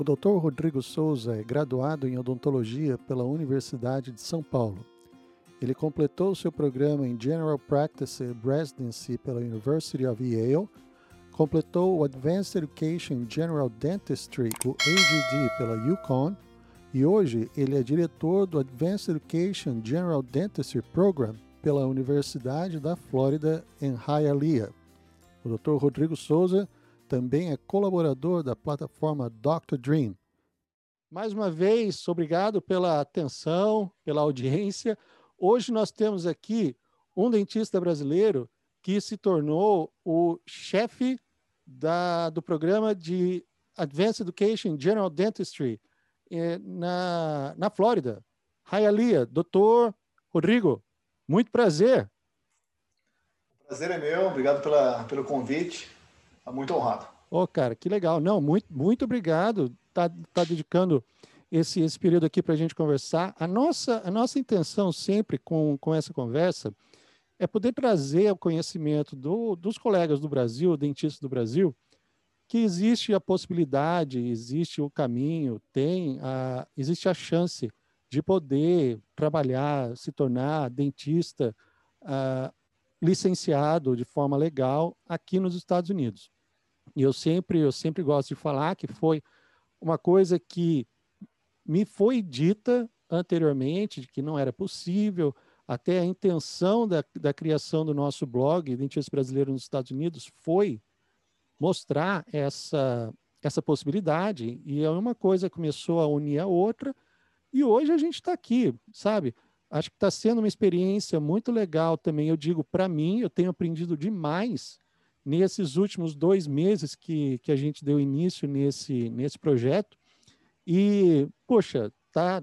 O Dr. Rodrigo Souza é graduado em odontologia pela Universidade de São Paulo. Ele completou seu programa em General Practice Residency pela University of Yale, completou o Advanced Education General Dentistry, o AGD, pela UConn, e hoje ele é diretor do Advanced Education General Dentistry Program pela Universidade da Flórida em Hialeah. O Dr. Rodrigo Souza também é colaborador da plataforma Dr. Dream. Mais uma vez, obrigado pela atenção, pela audiência. Hoje nós temos aqui um dentista brasileiro que se tornou o chefe da, do programa de Advanced Education General Dentistry eh, na, na Flórida. Hialeah, doutor Rodrigo, muito prazer. O prazer é meu, obrigado pela, pelo convite. Tá muito honrado. Ô, oh, cara, que legal. Não, muito, muito obrigado. Tá, tá dedicando esse, esse período aqui para a gente conversar. A nossa, a nossa intenção sempre com, com essa conversa é poder trazer o conhecimento do, dos colegas do Brasil, dentistas do Brasil, que existe a possibilidade, existe o caminho, tem a, existe a chance de poder trabalhar, se tornar dentista uh, licenciado de forma legal aqui nos Estados Unidos. E eu sempre, eu sempre gosto de falar que foi uma coisa que me foi dita anteriormente, de que não era possível, até a intenção da, da criação do nosso blog, Dentista Brasileiro nos Estados Unidos, foi mostrar essa, essa possibilidade, e é uma coisa começou a unir a outra, e hoje a gente está aqui, sabe? Acho que está sendo uma experiência muito legal também. Eu digo, para mim, eu tenho aprendido demais nesses últimos dois meses que, que a gente deu início nesse, nesse projeto. E, poxa, tá,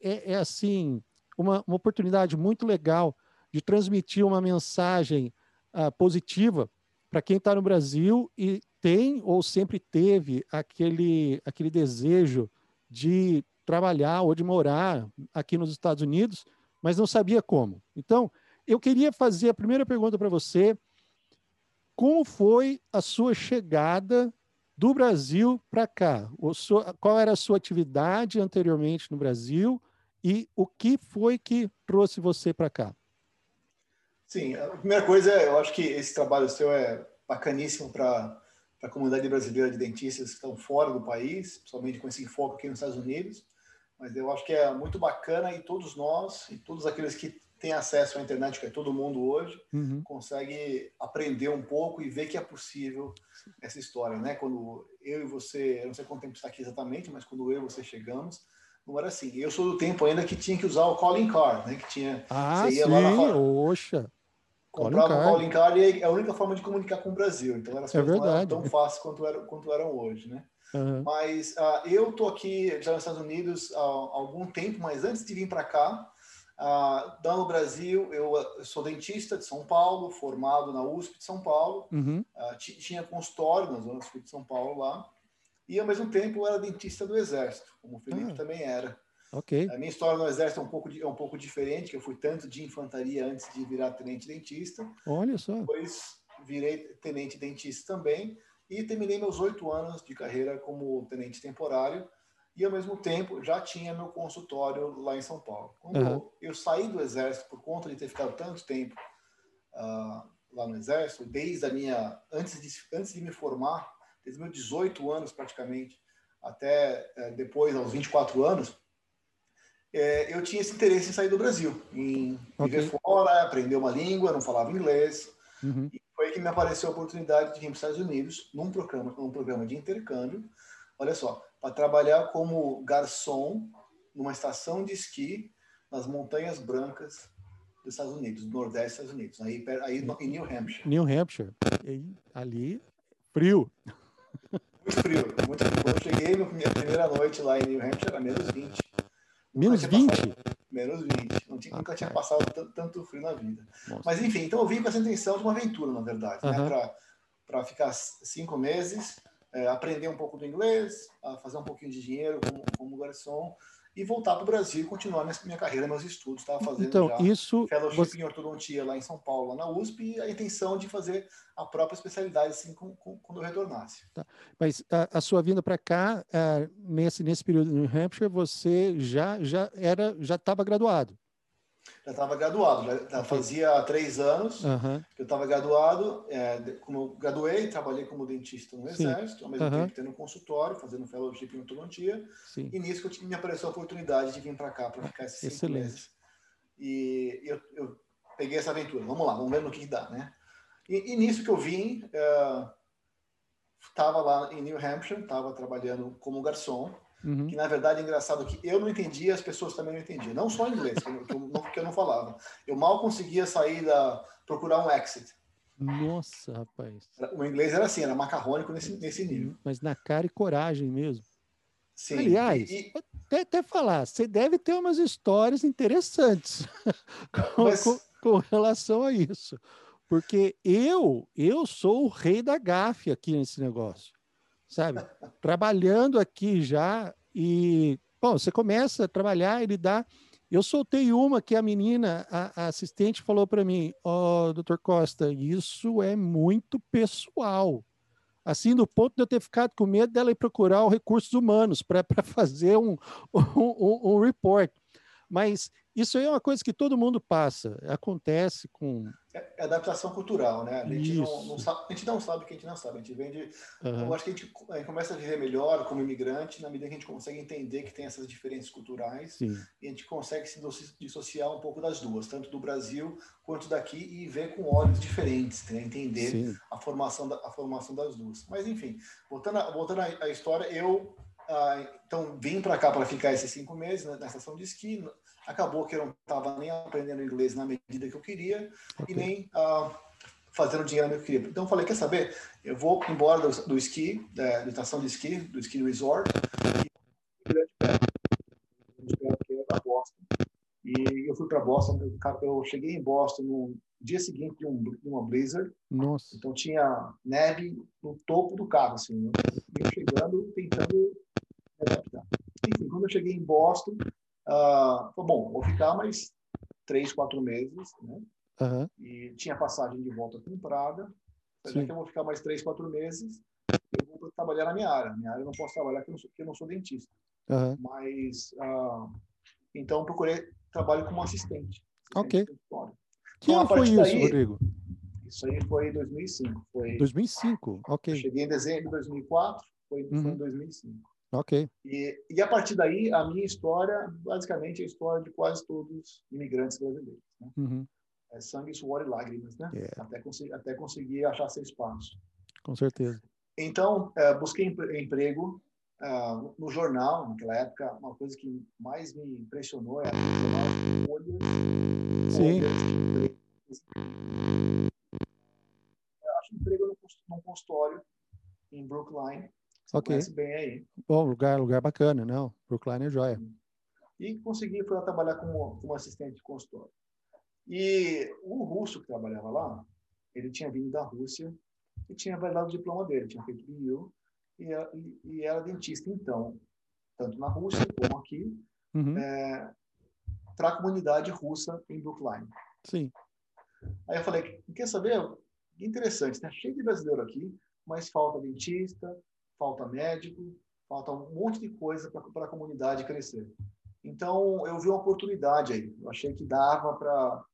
é, é assim, uma, uma oportunidade muito legal de transmitir uma mensagem uh, positiva para quem está no Brasil e tem ou sempre teve aquele, aquele desejo de trabalhar ou de morar aqui nos Estados Unidos, mas não sabia como. Então, eu queria fazer a primeira pergunta para você como foi a sua chegada do Brasil para cá? qual era a sua atividade anteriormente no Brasil e o que foi que trouxe você para cá? Sim, a primeira coisa, eu acho que esse trabalho seu é bacaníssimo para a comunidade brasileira de dentistas que estão fora do país, principalmente com esse foco aqui nos Estados Unidos. Mas eu acho que é muito bacana e todos nós, e todos aqueles que tem acesso à internet, que é todo mundo hoje, uhum. consegue aprender um pouco e ver que é possível essa história, né? Quando eu e você, eu não sei quanto tempo está aqui exatamente, mas quando eu e você chegamos, não era assim. Eu sou do tempo ainda que tinha que usar o calling card, né? Que tinha, ah, você ia sim, lá na oxa. Comprava o calling card e é a única forma de comunicar com o Brasil. Então as é não eram tão fáceis quanto eram, quanto eram hoje, né? Uhum. Mas uh, eu tô aqui já nos Estados Unidos há algum tempo, mas antes de vir para cá, ah, no Brasil, eu, eu, sou dentista de São Paulo, formado na USP de São Paulo. Uhum. Ah, tinha consultório na Zona Sul de São Paulo lá. E, ao mesmo tempo, eu era dentista do Exército, como o Felipe ah. também era. Okay. A minha história no Exército é um, pouco, é um pouco diferente, que eu fui tanto de infantaria antes de virar tenente dentista. Olha só. Depois virei tenente dentista também. E terminei meus oito anos de carreira como tenente temporário e ao mesmo tempo já tinha meu consultório lá em São Paulo. Quando uhum. eu saí do exército por conta de ter ficado tanto tempo uh, lá no exército, desde a minha antes de antes de me formar, desde meus 18 anos praticamente até uh, depois aos 24 anos, é, eu tinha esse interesse em sair do Brasil, em okay. viver fora, aprender uma língua, não falava inglês. Uhum. E foi que me apareceu a oportunidade de vir para os Estados Unidos num programa, num programa de intercâmbio. Olha só, para trabalhar como garçom numa estação de esqui nas Montanhas Brancas dos Estados Unidos, do Nordeste dos Estados Unidos, aí, aí em New Hampshire. New Hampshire. E ali, frio. Muito frio, muito frio. Eu cheguei, minha primeira noite lá em New Hampshire era menos 20. Menos 20? Passado, menos 20. Não tinha, ah, nunca tinha passado tanto frio na vida. Nossa. Mas enfim, então eu vim com essa intenção de uma aventura, na verdade, uh -huh. né? Para ficar cinco meses é, aprender um pouco do inglês, fazer um pouquinho de dinheiro como, como garçom e voltar para o Brasil e continuar minha, minha carreira, meus estudos. Estava fazendo então, já isso, fellowship você... em ortodontia lá em São Paulo, na USP, e a intenção de fazer a própria especialidade assim com, com, quando eu retornasse. Tá. Mas a, a, sua vinda para cá, uh, nesse, nesse período no New Hampshire, você já já era já estava graduado? Já estava graduado, já, já, fazia três anos uhum. que eu estava graduado. É, como eu graduei, trabalhei como dentista no Sim. Exército, ao mesmo uhum. tempo tendo um consultório, fazendo fellowship em odontologia. E nisso que me apareceu a oportunidade de vir para cá para ficar esses cinco meses. E eu, eu, peguei essa aventura. Vamos lá, vamos ver no que dá, né? E, e nisso que eu vim, estava uh, lá em New Hampshire, estava trabalhando como garçom. Uhum. Que na verdade é engraçado que eu não entendia, as pessoas também não entendiam. Não só inglês, que eu, que eu, não, que eu não falava. Eu mal conseguia sair da. procurar um exit. Nossa, rapaz. O inglês era assim, era macarrônico nesse, nesse nível. Mas na cara e coragem mesmo. Sim. Aliás, e, até, até, falar, você deve ter umas histórias interessantes com, mas... com, com, relação a isso. Porque eu, eu sou o rei da gafe aqui nesse negócio sabe? Trabalhando aqui já e, bom, você começa a trabalhar, ele dá. Eu soltei uma que a menina, a, a assistente, falou para mim: Ó, oh, doutor Costa, isso é muito pessoal. Assim, do ponto de eu ter ficado com medo dela ir procurar os recursos humanos para fazer um, um, um, um report. Mas isso aí é uma coisa que todo mundo passa, acontece com. É, é adaptação cultural, né? A gente não, não, sabe, a gente não sabe que a gente não sabe. A gente vem de. Uhum. Eu acho que a gente, a gente, começa a viver melhor como imigrante na medida que a gente consegue entender que tem essas diferenças culturais Sim. e a gente consegue se dissociar um pouco das duas, tanto do Brasil quanto daqui, e ver com olhos diferentes, né? entender a formação, da, a formação das duas. Mas, enfim, voltando, a, voltando à história, eu ah, então vim para cá para ficar esses cinco meses né, na estação de esqui. Acabou que eu não estava nem aprendendo inglês na medida que eu queria okay. e nem ah, fazendo dinheiro na medida que eu queria. Então falei, quer saber? Eu vou embora do, do esqui, da, da, estação de esqui, do esqui resort, e para Boston. E eu fui para Boston. Eu cheguei em Boston no dia seguinte de, um, de uma blizzard. Nossa. Então tinha neve no topo do carro, assim. Eu chegando, tentando enfim, quando eu cheguei em Boston, uh, foi bom, vou ficar mais três, quatro meses, né? Uhum. E tinha passagem de volta comprada. Já que eu vou ficar mais três, quatro meses, eu vou trabalhar na minha área. Minha área eu não posso trabalhar porque eu não sou, eu não sou dentista. Uhum. Mas, uh, então, procurei trabalho como assistente. assistente ok. Que então, ano foi isso, daí, Rodrigo? Isso aí foi em 2005. Foi, 2005, ok. Eu cheguei em dezembro de 2004, foi, uhum. foi em 2005. Ok. E, e a partir daí, a minha história, basicamente, é a história de quase todos os imigrantes brasileiros. Né? Uhum. É sangue, suor e lágrimas, né? Yeah. É. Até, conseguir, até conseguir achar seu espaço. Com certeza. Então, é, busquei emprego uh, no jornal, naquela época, uma coisa que mais me impressionou é a folhas, Sim. Eu acho emprego num consultório em Brookline, você ok. Conhece bem aí. Bom, lugar, lugar bacana, não. Brookline é joia. E consegui foi trabalhar como, como assistente de consultório. E o russo que trabalhava lá, ele tinha vindo da Rússia e tinha validado o diploma dele, tinha feito BU e, e, e, era dentista então, tanto na Rússia como aqui, uhum. é, para a comunidade russa em Brookline. Sim. Aí eu falei, quer saber? Interessante, né? Cheio de brasileiro aqui, mas falta dentista, falta médico, falta um monte de coisa para a comunidade crescer. Então, eu vi uma oportunidade aí. Eu achei que dava para.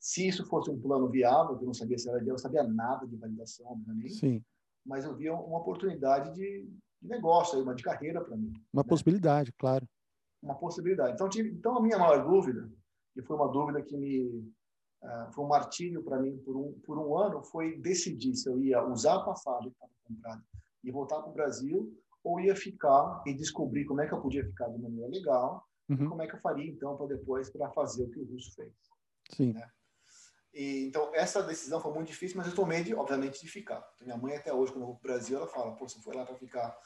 Se isso fosse um plano viável, eu não sabia se era eu não sabia nada de validação, obviamente. Sim. Mas eu via uma oportunidade de, de negócio, uma de carreira para mim. Uma né? possibilidade, claro. Uma possibilidade. Então, tive, então, a minha maior dúvida, que foi uma dúvida que me. Uh, foi um martírio para mim por um, por um ano, foi decidir se eu ia usar a passagem que estava comprada e voltar para o Brasil, ou ia ficar e descobrir como é que eu podia ficar de maneira legal, uhum. como é que eu faria então para depois para fazer o que o russo fez. Sim. Né? E, então essa decisão foi muito difícil, mas eu tomei de, obviamente de ficar. Minha mãe até hoje quando eu vou para o Brasil ela fala, pô, você foi lá para ficar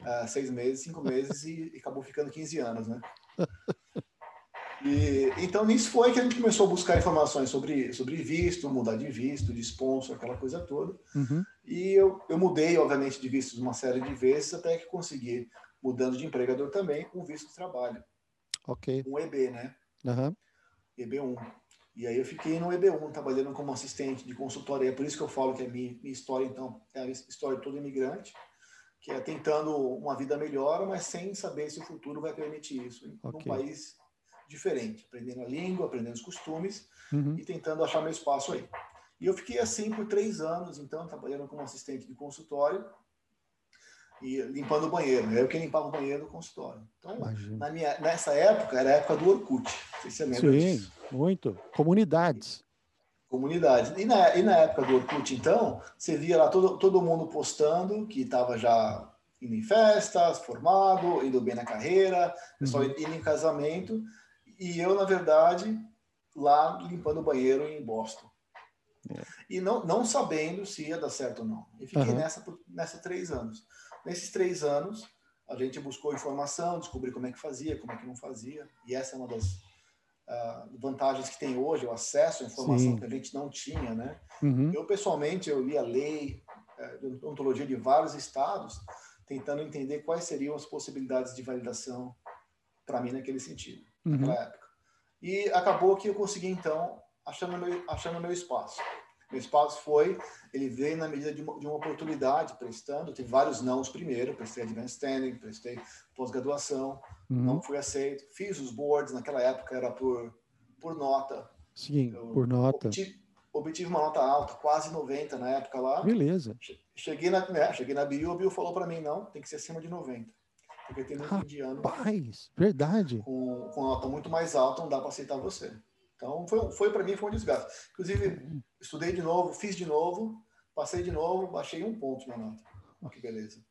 uh, seis meses, cinco meses e, e, acabou ficando 15 anos, né? E, então, nisso foi que a gente começou a buscar informações sobre, sobre visto, mudar de visto, de sponsor, aquela coisa toda. Uhum. E eu, eu mudei, obviamente, de vistos uma série de vezes, até que consegui, mudando de empregador também, um visto de trabalho. Ok. Um EB, né? Uhum. EB1. E aí eu fiquei no EB1, trabalhando como assistente de consultoria. É por isso que eu falo que a minha, minha história, então, é a história de todo imigrante, que é tentando uma vida melhor, mas sem saber se o futuro vai permitir isso. Okay. um país diferente, aprendendo a língua, aprendendo os costumes uhum. e tentando achar meu espaço aí. E eu fiquei assim por três anos, então, trabalhando como assistente de consultório e limpando o banheiro. Eu que limpava o banheiro do consultório. Então, na minha, nessa época, era a época do Orkut. Não sei se você lembra Sim, disso. muito. Comunidades. Comunidades. E na, e na época do Orkut, então, você via lá todo, todo mundo postando que estava já indo em festas, formado, indo bem na carreira, pessoal uhum. indo em casamento e eu, na verdade, lá limpando o banheiro em Boston. É. E não, não sabendo se ia dar certo ou não. E fiquei uhum. nessa, nessa três anos. Nesses três anos, a gente buscou informação, descobriu como é que fazia, como é que não fazia. E essa é uma das uh, vantagens que tem hoje, o acesso à informação Sim. que a gente não tinha, né? Uhum. Eu, pessoalmente, eu li a lei uh, de ontologia de vários estados, tentando entender quais seriam as possibilidades de validação para mim naquele sentido uhum. naquela época. E acabou que eu consegui, então, achando meu, achando meu espaço. Meu espaço foi, ele veio na medida de uma, de uma oportunidade, prestando, teve vários nãos primeiro, prestei advanced standing, prestei pós-graduação, uhum. não fui aceito, fiz os boards, naquela época era por, por nota. Sim, eu por nota. Obtive, obtive, uma nota alta, quase 90 na época lá. Beleza. Cheguei na, né, cheguei na Bio, o Bio falou para mim, não, tem que ser acima de 90 porque tem muito Rapaz, indiano. verdade. Com, com nota muito mais alta, não dá para aceitar você. Então, foi, foi para mim foi um desgaste. Inclusive, estudei de novo, fiz de novo, passei de novo, baixei um ponto na nota. Que beleza.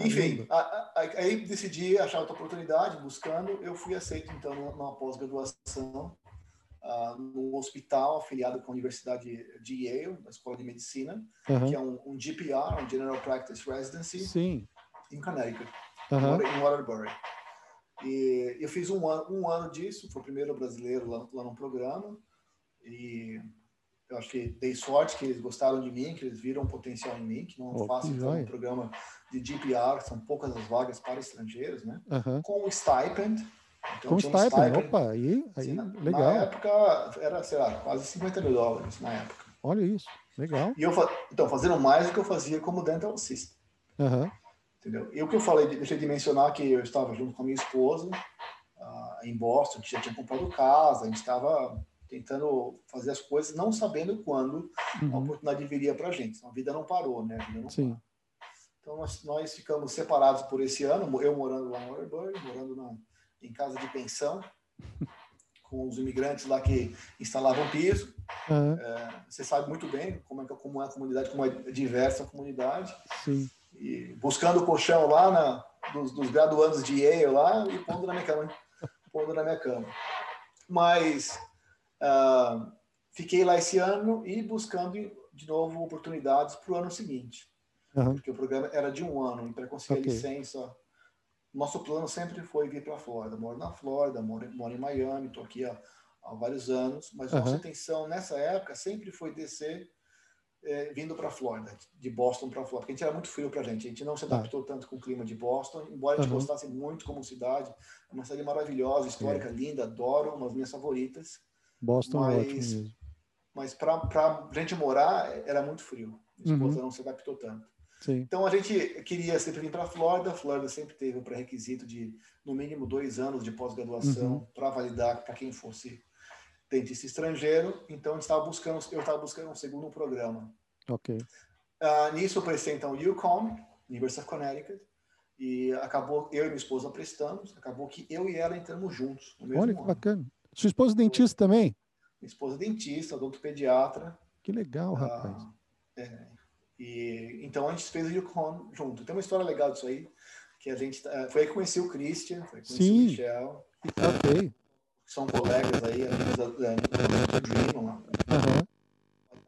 Enfim, a, a, aí decidi achar outra oportunidade, buscando. Eu fui aceito, então, numa pós-graduação uh, num hospital afiliado com a Universidade de Yale, na Escola de Medicina, uhum. que é um, um GPR, um General Practice Residency. Sim em Connecticut, uhum. em Waterbury. E eu fiz um ano, um ano disso, fui o primeiro brasileiro lá, lá no programa. E eu acho que dei sorte que eles gostaram de mim, que eles viram potencial em mim, que não oh, faço então, um programa de GPR, são poucas as vagas para estrangeiros, né? Uhum. Com o stipend. Então, com stipend, stipend, opa, aí, aí assim, legal. Na época era, sei lá, quase 50 mil dólares na época. Olha isso, legal. E eu, então, fazendo mais do que eu fazia como dental assistant. Uhum. Entendeu? E o que eu falei, deixei de mencionar que eu estava junto com a minha esposa uh, em Boston, que já tinha comprado casa, a gente estava tentando fazer as coisas, não sabendo quando uhum. a oportunidade viria para a gente. Então, a vida não parou, né? Não Sim. Parou. Então, nós, nós ficamos separados por esse ano, eu morando lá em Waterbury, morando na, em casa de pensão, com os imigrantes lá que instalavam piso. Uhum. É, você sabe muito bem como é, como é a comunidade, como é diversa a comunidade. Sim e buscando o colchão lá na, dos, dos, graduandos de Yale lá e pondo na minha cama, pondo na minha cama. Mas uh, fiquei lá esse ano e buscando de novo oportunidades para o ano seguinte, uhum. porque o programa era de um ano e para conseguir okay. a licença, nosso plano sempre foi vir para a Flórida. Moro na Flórida, moro, moro em Miami, estou aqui há, há, vários anos, mas uhum. nossa intenção nessa época sempre foi descer é, vindo para a Flórida, de Boston para a Flórida, porque a gente era muito frio para a gente, a gente não se adaptou tanto com o clima de Boston, embora a gente uhum. gostasse muito como cidade, é uma cidade maravilhosa, histórica, é. linda, adoro, uma das minhas favoritas. Boston mas, é ótimo mesmo. Mas para a gente morar, era muito frio, minha esposa uhum. não se adaptou tanto. Sim. Então a gente queria sempre vir para a Flórida, a Flórida sempre teve o pré-requisito de no mínimo dois anos de pós-graduação uhum. para validar para quem fosse dentista estrangeiro, então eu estava buscando, eu estava buscando um segundo programa. Ok. Uh, nisso eu prestei então o UConn, University of Connecticut, e acabou eu e minha esposa prestamos, acabou que eu e ela entramos juntos Olha que ano. bacana. Sua esposa é dentista também? Minha esposa é dentista, odontopediatra. Que legal, rapaz. Uh, é, e então a gente fez o UConn junto. Tem uma história legal disso aí, que a gente uh, foi aí que conheci o Christian, foi conheci Sim. o Michel. Ok são colegas aí, amigos da, da, da Dream, uma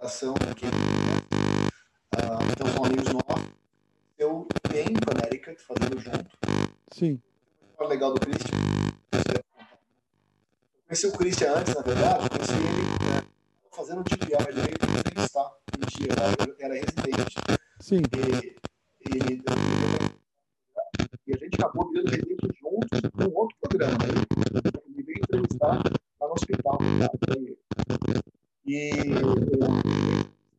ação aqui. Uh, então são amigos nossos. Eu em Connecticut, fazendo junto. Sim. O legal do Christian, conheci o Christian antes, na verdade, conheci ele né, fazendo um TPR, ele veio me entrevistar um dia, eu era residente. Sim. E, e, e, a gente acabou virando residente juntos num outro programa. Né? Ele entrevistar lá no hospital. Tá? E,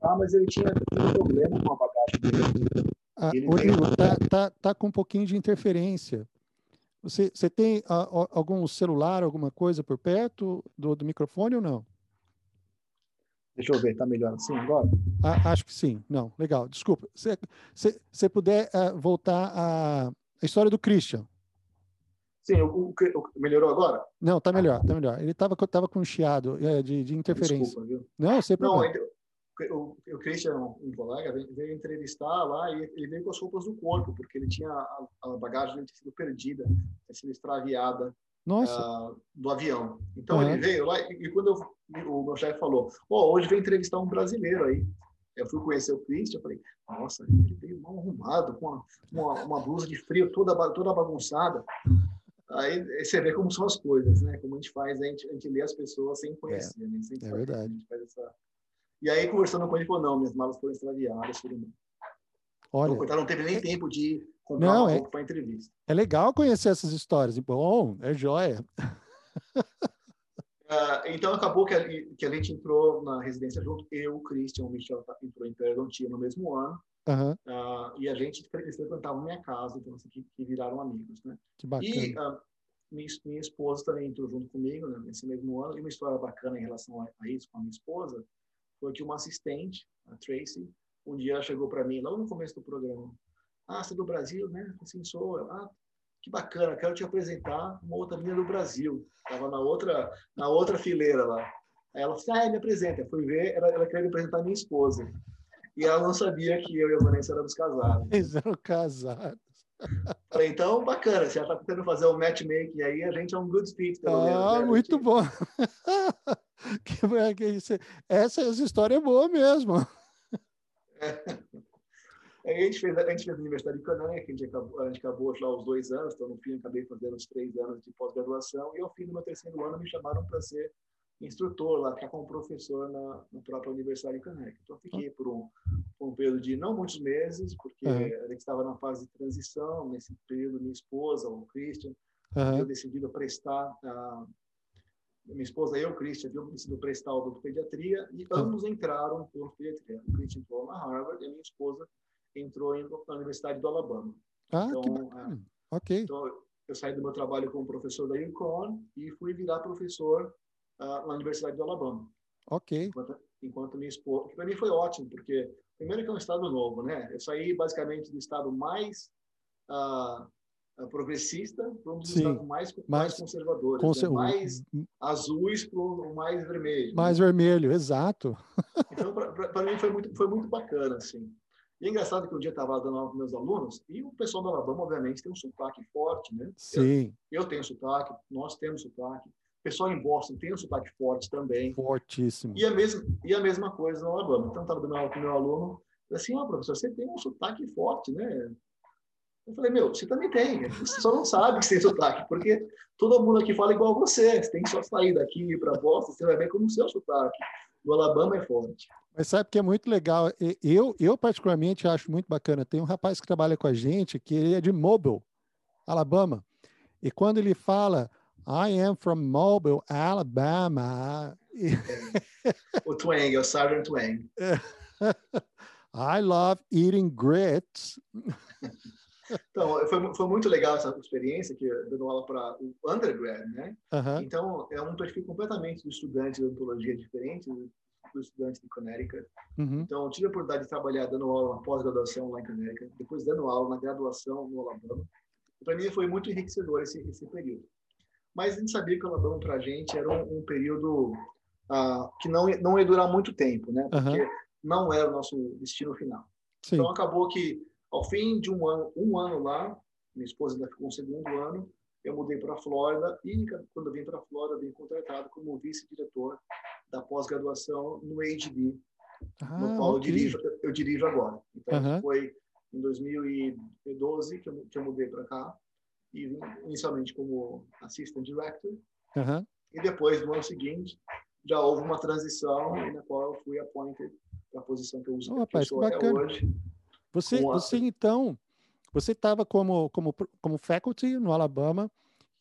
ah, mas ele tinha um problema com a bagagem dele. Ah, Rodrigo, tá, tá, tá com um pouquinho de interferência. Você, você tem a, a, algum celular, alguma coisa por perto do, do microfone ou não? Deixa eu ver, tá melhor assim agora? Ah, acho que sim. Não, legal. Desculpa. Se você puder uh, voltar à história do Christian. Sim, o, o, melhorou agora? Não, tá melhor, tá melhor. Ele estava tava com um chiado é, de, de interferência. Desculpa, viu? Não, sem problema. Não, o, o Christian, um colega, veio entrevistar lá e ele veio com as roupas do corpo, porque ele tinha a, a bagagem dele tinha sido perdida, tinha sido extraviada uh, do avião. Então uhum. ele veio lá e, e quando eu, o meu chefe falou, oh, hoje vem entrevistar um brasileiro aí. Eu fui conhecer o Christian, falei, nossa, ele veio mal arrumado, com uma, uma, uma blusa de frio toda, toda bagunçada. Aí você vê como são as coisas, né? Como a gente faz, a gente, a gente lê as pessoas sem conhecer, é, né? Sem é verdade. Essa, e aí, conversando com ele, falou: não, minhas malas foram extraviadas. Falei, Olha, então, não teve nem tempo de comprar não, uma é, para entrevista. É legal conhecer essas histórias. Bom, é joia. Uh, então acabou que a, que a gente entrou na residência junto, eu, o Christian, o Michel entrou em Periodontia no mesmo ano, uhum. uh, e a gente frequentava minha casa, então assim, que, que viraram amigos, né? Que bacana. E uh, minha, minha, esposa também entrou junto comigo né, nesse mesmo ano, e uma história bacana em relação a, a isso com a minha esposa, foi que uma assistente, a Tracy, um dia ela chegou para mim, logo no começo do programa, ah, você é do Brasil, né? Assim, sou. Ah, que bacana, quero te apresentar uma outra menina do Brasil. Estava na outra, na outra fileira lá. Aí ela disse, ah, me apresenta. Eu fui ver, ela, ela queria me apresentar minha esposa. E ela não sabia que eu e a Vanessa éramos casados. Eles eram casados. Falei, então, bacana, se ela está tentando fazer o um matchmaking aí, a gente é um good fit, pelo ah, menos. Ah, né? muito gente... bom. que, que, essa, essa história é boa mesmo. É. A gente fez, a gente fez a Universidade de Canaã, que a gente acabou, a gente acabou lá os dois anos, então no fim acabei fazendo os três anos de pós-graduação, e ao fim do meu terceiro ano me chamaram para ser instrutor lá, ficar como professor na, na própria Universidade de Canaã. Então fiquei por um, por um período de não muitos meses, porque uhum. a gente estava na fase de transição, nesse período minha esposa, o Christian, uhum. eu decidi prestar a minha esposa eu, Christian, havíamos decidido prestar o doutor pediatria e ambos entraram por pediatria. O Christian entrou na Harvard e a minha esposa entrou na Universidade do Alabama. Ah, então, que bacana. É, ok. Então, eu saí do meu trabalho como professor da UConn e fui virar professor uh, na Universidade do Alabama. Ok. Enquanto, enquanto minha esposa... Para mim foi ótimo, porque primeiro que é um estado novo, né? Eu saí basicamente do estado mais... Uh, progressista para um dos Sim, estados mais, mais, mais conservadores, conser... né? mais azuis para o mais vermelho. Mais né? vermelho, exato. Então, para mim foi muito, foi muito bacana, assim. E é engraçado que um dia estava dando aula com meus alunos e o pessoal do Alabama, obviamente, tem um sotaque forte, né? Sim. Eu, eu tenho sotaque, nós temos sotaque. Pessoal em Boston tem um sotaque forte também. Fortíssimo. E a mesma, e a mesma coisa no Alabama. Então, estava dando aula com o meu aluno, assim, ó, oh, professor, você tem um sotaque forte, né? Eu falei, meu, você também tem, você só não sabe que você tem sotaque, porque todo mundo aqui fala igual você, você tem que só sair daqui para Boston, você vai ver como o seu sotaque do Alabama é forte. Mas sabe que é muito legal, eu, eu particularmente acho muito bacana, tem um rapaz que trabalha com a gente, que ele é de Mobile, Alabama, e quando ele fala, I am from Mobile, Alabama... o twang, o Southern twang. I love eating grits. Então, foi, foi muito legal essa experiência, que dando aula para o undergrad, né? Então, é um perfil completamente do estudante de odontologia diferente do estudante de Connecticut. Uhum. Então, tive a oportunidade de trabalhar dando aula na pós-graduação lá em Connecticut, depois dando aula na graduação no Alabama. Para mim foi muito enriquecedor esse, esse período. Mas a gente sabia que o Alabama para a gente era um, um período uh, que não, não ia durar muito tempo, né? Porque uhum. não era o nosso destino final. Sim. Então, acabou que ao fim de um ano, um ano lá, minha esposa ainda ficou um segundo ano, eu mudei para a Flórida e quando eu vim para a Flórida, vim contratado como vice-diretor da pós-graduação no AGD, ah, no qual okay. eu, dirijo, eu dirijo agora. Então, foi em 2012 que eu, que eu mudei para cá e inicialmente como assistant director. E depois, no ano seguinte, já houve uma transição na qual eu fui appointed para a posição que eu uso oh, rapaz, que até hoje. Você, você então, você estava como, como, como faculty no Alabama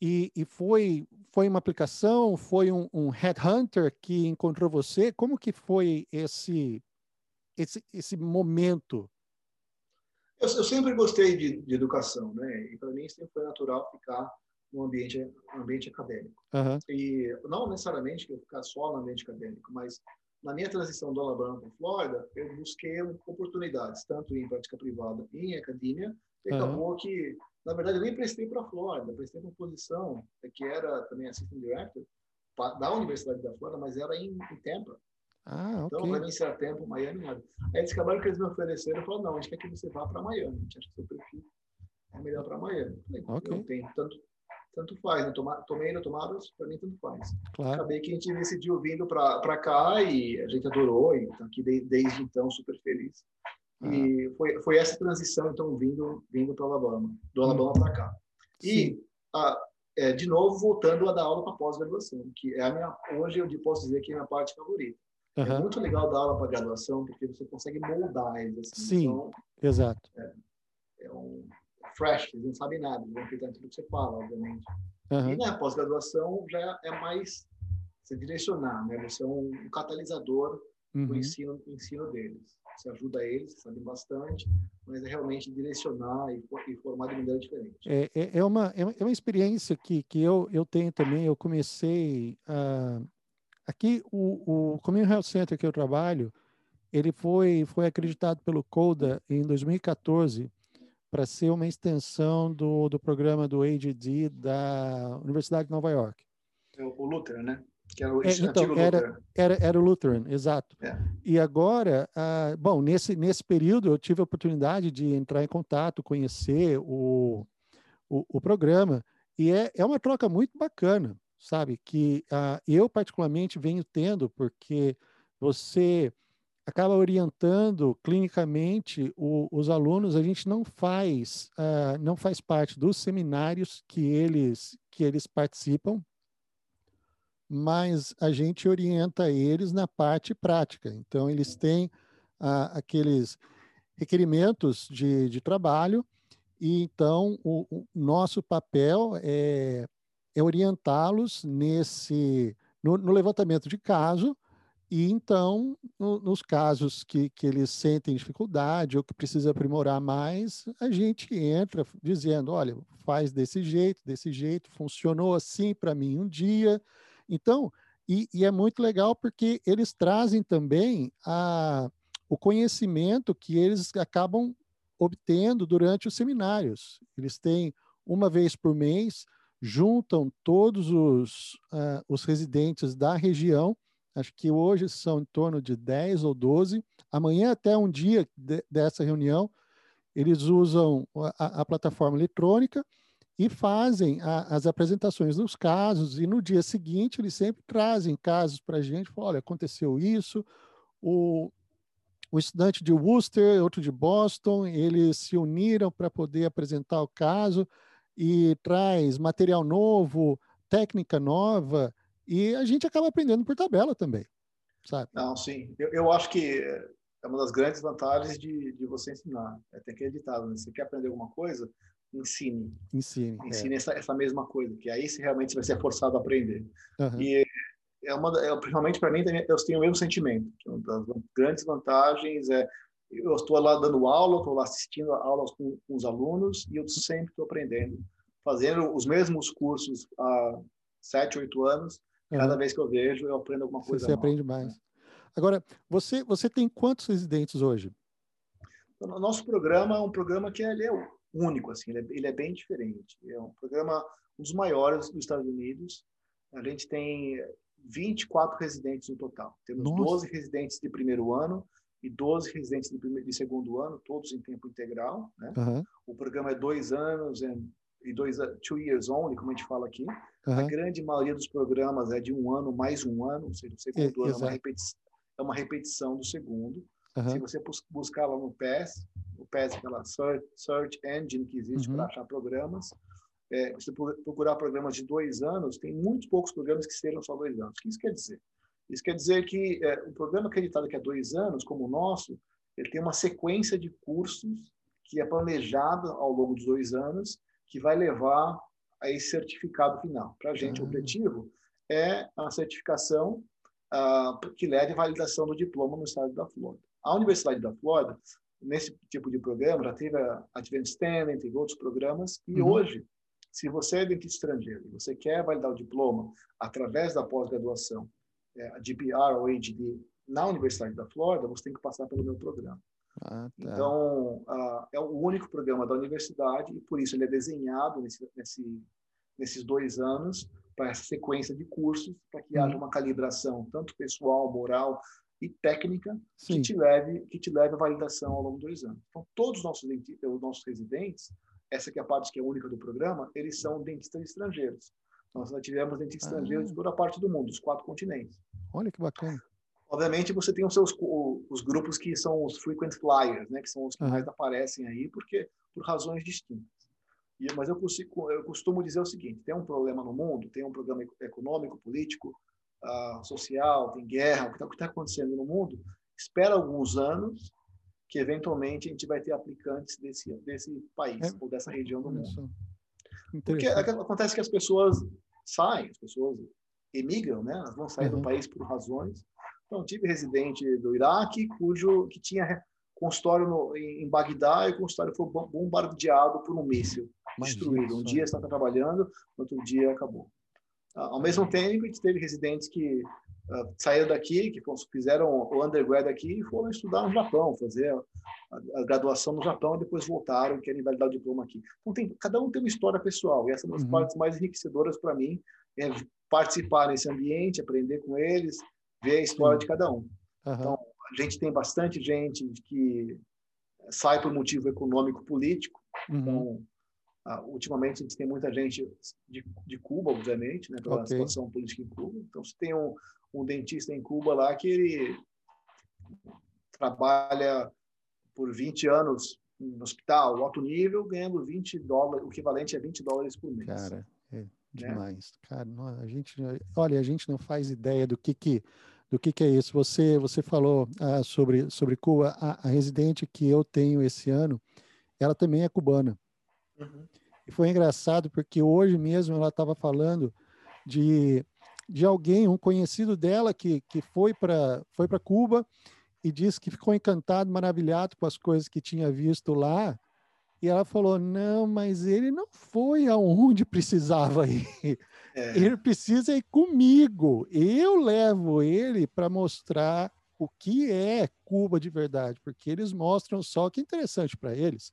e, e foi, foi uma aplicação, foi um, um headhunter que encontrou você? Como que foi esse, esse, esse momento? Eu, eu sempre gostei de, de educação, né? E para mim sempre foi natural ficar no ambiente, ambiente acadêmico. Uhum. E não necessariamente que eu ficar só no ambiente acadêmico, mas na minha transição do Alabama para Flórida, eu busquei oportunidades, tanto em prática privada e em academia, e uhum. acabou que, na verdade, eu nem prestei para a Flórida, prestei para uma posição que era também assistant director da Universidade da Flórida, mas era em, em Tampa. Ah, então, okay. para mim, ser Tampa, Miami, nada. Aí eles acabaram que eles me ofereceram, eu falei, não, a gente quer que você vá para Miami, a gente acha que seu perfil é melhor para Miami. Eu falei, okay. eu tenho tanto tanto faz. Né? Toma, tomei no tomadas, para mim tanto faz. Claro. Acabei que a gente decidiu vindo para cá e a gente adorou e está aqui de, desde então super feliz. E ah. foi, foi essa transição então vindo vindo para Alabama, do Alabama para cá. E a, é, de novo voltando a dar aula para pós-graduação, que é a minha hoje eu posso dizer que é a minha parte favorita. Uhum. É muito legal dar aula para graduação porque você consegue moldar eles. Assim. Sim, então, exato. É, é um, fresh, eles não sabem nada, eles vão acreditar tudo que você fala, obviamente. Uhum. E na pós-graduação já é mais você direcionar, né? Você é um, um catalisador uhum. do ensino, ensino deles. Você ajuda eles, você sabe bastante, mas é realmente direcionar e, e formar de maneira diferente. É, é, é, uma, é uma experiência que, que eu, eu tenho também. Eu comecei uh, aqui o, o Community Health Center que eu trabalho, ele foi foi acreditado pelo CODA em 2014 para ser uma extensão do, do programa do AGD da Universidade de Nova York. É o Lutheran, né? Que era o é, então, era, era, era o Lutheran, exato. É. E agora, ah, bom, nesse, nesse período eu tive a oportunidade de entrar em contato, conhecer o, o, o programa, e é, é uma troca muito bacana, sabe? Que ah, eu particularmente venho tendo, porque você acaba orientando clinicamente o, os alunos. A gente não faz, uh, não faz parte dos seminários que eles, que eles participam, mas a gente orienta eles na parte prática. Então, eles têm uh, aqueles requerimentos de, de trabalho, e então o, o nosso papel é, é orientá-los nesse no, no levantamento de caso e então, no, nos casos que, que eles sentem dificuldade ou que precisa aprimorar mais, a gente entra dizendo: olha, faz desse jeito, desse jeito, funcionou assim para mim um dia. Então, e, e, é muito legal porque eles trazem também a, o conhecimento que eles acabam obtendo durante os seminários. Eles têm uma vez por mês, juntam todos os, uh, os residentes da região Acho que hoje são em torno de 10 ou 12. Amanhã, até um dia de, dessa reunião, eles usam a, a plataforma eletrônica e fazem a, as apresentações dos casos. E no dia seguinte, eles sempre trazem casos para a gente. Falam, olha, aconteceu isso. O, o estudante de Worcester, outro de Boston, eles se uniram para poder apresentar o caso e traz material novo, técnica nova, e a gente acaba aprendendo por tabela também, sabe? Não, sim. Eu, eu acho que é uma das grandes vantagens de, de você ensinar. É ter que editar. Né? Você quer aprender alguma coisa? Ensine. Ensine. É. Ensine é. essa, essa mesma coisa, que aí você realmente vai ser forçado a aprender. Uhum. E é uma, é, principalmente para mim, eu tenho o mesmo sentimento. Uma das grandes vantagens é eu estou lá dando aula, estou lá assistindo aulas com, com os alunos e eu sempre estou aprendendo, fazendo os mesmos cursos há sete, oito anos Cada vez que eu vejo, eu aprendo alguma coisa. Você, aprende mais. Né? Agora, você, você tem quantos residentes hoje? O nosso programa é um programa que ele é único, assim, ele é, ele é bem diferente. É um programa um dos maiores dos Estados Unidos. A gente tem 24 residentes no total. Temos Nossa. 12 residentes de primeiro ano e 12 residentes de, primeiro, de segundo ano, todos em tempo integral. Né? Uhum. O programa é dois anos e dois two years only, como a gente fala aqui. Uhum. A grande maioria dos programas é de um ano mais um ano, ou seja, o segundo é, ano é uma, repetição, é uma repetição do segundo. Uhum. Se você buscar lá no PES, o PES é aquela search, search engine que existe uhum. para achar programas, é, se procurar programas de dois anos, tem muitos poucos programas que sejam só dois anos. O que isso quer dizer? Isso quer dizer que é, um programa acreditado que é dois anos, como o nosso, ele tem uma sequência de cursos que é planejada ao longo dos dois anos, que vai levar a esse certificado final. Para a gente, o objetivo é a certificação uh, que leve à validação do diploma no estado da Flórida. A Universidade da Flórida, nesse tipo de programa, já teve a Advanced Standing, teve outros programas, e uhum. hoje, se você é dentista estrangeiro e você quer validar o diploma através da pós-graduação, é, GPR ou AGD, na Universidade da Flórida, você tem que passar pelo meu programa. Ah, tá. Então, uh, é o único programa da universidade e por isso ele é desenhado nesse, nesse, nesses dois anos para essa sequência de cursos, para que hum. haja uma calibração tanto pessoal, moral e técnica que te leve que te leve à validação ao longo dos dois anos. Então, todos os nossos os nossos residentes, essa que é a parte que é única do programa, eles são dentistas estrangeiros. Nós já tivemos dentistas ah. estrangeiros de toda a parte do mundo, dos quatro continentes. Olha que bacana. Obviamente, você tem os seus os grupos que são os frequent flyers, né, que são os que mais aparecem aí, porque por razões distintas. E, mas eu, consigo, eu costumo dizer o seguinte: tem um problema no mundo, tem um problema econômico, político, uh, social, tem guerra, o que está tá acontecendo no mundo. Espera alguns anos que eventualmente a gente vai ter aplicantes desse desse país é, ou dessa região do mundo. Porque acontece que as pessoas saem, as pessoas emigram, né? Elas vão sair uhum. do país por razões então, tive residente do Iraque, cujo que tinha consultório no, em Bagdá e o consultório foi bombardeado por um míssil, destruído. Um dia estava trabalhando, outro dia acabou. Ao mesmo tempo, a gente teve residentes que saíram daqui, que fizeram o undergrad aqui e foram estudar no Japão, fazer a, graduação no Japão e depois voltaram e querem validar o diploma aqui. Então, tem, cada um tem uma história pessoal e essa é uma das uhum. partes mais enriquecedoras para mim, é participar nesse ambiente, aprender com eles, ver a história Sim. de cada um. Uhum. Então, a gente tem bastante gente que sai por motivo econômico político. Uhum. Então, uh, ultimamente a gente tem muita gente de, de Cuba, obviamente, né, pela okay. situação política em Cuba. Então, se tem um, um dentista em Cuba lá que ele trabalha por 20 anos no hospital, alto nível, ganhando 20 dólares, o equivalente a 20 dólares por mês. Cara, é demais. Né? Cara, a gente, olha, a gente não faz ideia do que que do que, que é isso. Você, você falou ah, sobre, sobre Cuba. A, a, residente que eu tenho esse ano, ela também é cubana. Uhum. E foi engraçado porque hoje mesmo ela estava falando de, de alguém, um conhecido dela que, que foi para foi Cuba e disse que ficou encantado, maravilhado com as coisas que tinha visto lá. E ela falou: não, mas ele não foi aonde precisava ir. É. Ele precisa ir comigo. Eu levo ele para mostrar o que é Cuba de verdade, porque eles mostram só o que é interessante para eles.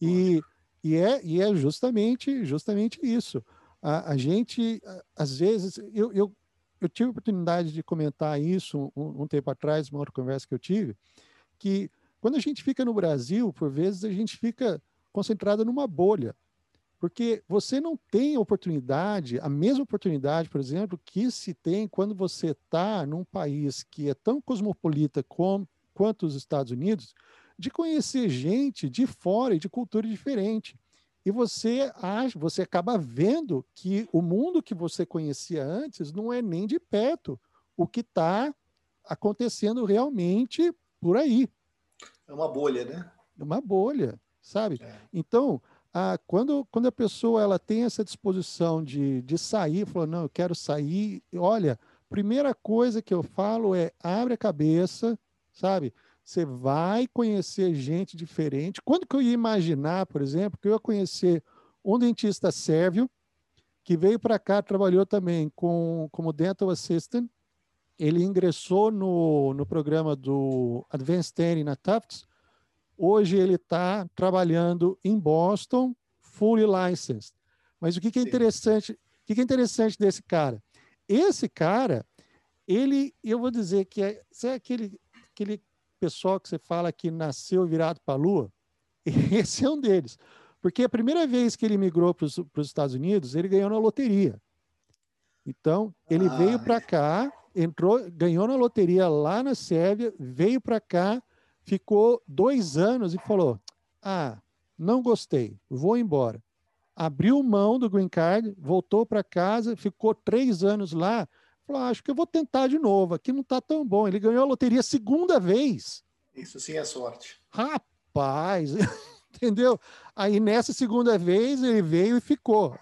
E, e, é, e é justamente, justamente isso. A, a gente, às vezes, eu, eu, eu tive a oportunidade de comentar isso um, um tempo atrás, uma outra conversa que eu tive, que quando a gente fica no Brasil, por vezes a gente fica concentrado numa bolha. Porque você não tem oportunidade, a mesma oportunidade, por exemplo, que se tem quando você está num país que é tão cosmopolita como, quanto os Estados Unidos, de conhecer gente de fora e de cultura diferente. E você acha, você acaba vendo que o mundo que você conhecia antes não é nem de perto o que está acontecendo realmente por aí. É uma bolha, né? É uma bolha, sabe? É. Então, ah, quando, quando a pessoa ela tem essa disposição de, de sair, falou, não, eu quero sair, olha, primeira coisa que eu falo é abre a cabeça, sabe? Você vai conhecer gente diferente. Quando que eu ia imaginar, por exemplo, que eu ia conhecer um dentista sérvio que veio para cá, trabalhou também com, como dental assistant, ele ingressou no, no programa do Advanced Training na Tufts, Hoje ele está trabalhando em Boston, fully licensed. Mas o que, que é interessante? O que, que é interessante desse cara? Esse cara, ele, eu vou dizer que é, é aquele, aquele pessoal que você fala que nasceu virado para a lua. Esse é um deles. Porque a primeira vez que ele migrou para os Estados Unidos, ele ganhou na loteria. Então, ele ah, veio para cá, entrou, ganhou na loteria lá na Sérvia, veio para cá, ficou dois anos e falou: Ah, não gostei, vou embora. abriu mão do green card, voltou para casa, ficou três anos lá. Falou: ah, acho que eu vou tentar de novo. Aqui não está tão bom. Ele ganhou a loteria segunda vez. Isso sim é sorte. Rapaz, entendeu? Aí nessa segunda vez ele veio e ficou.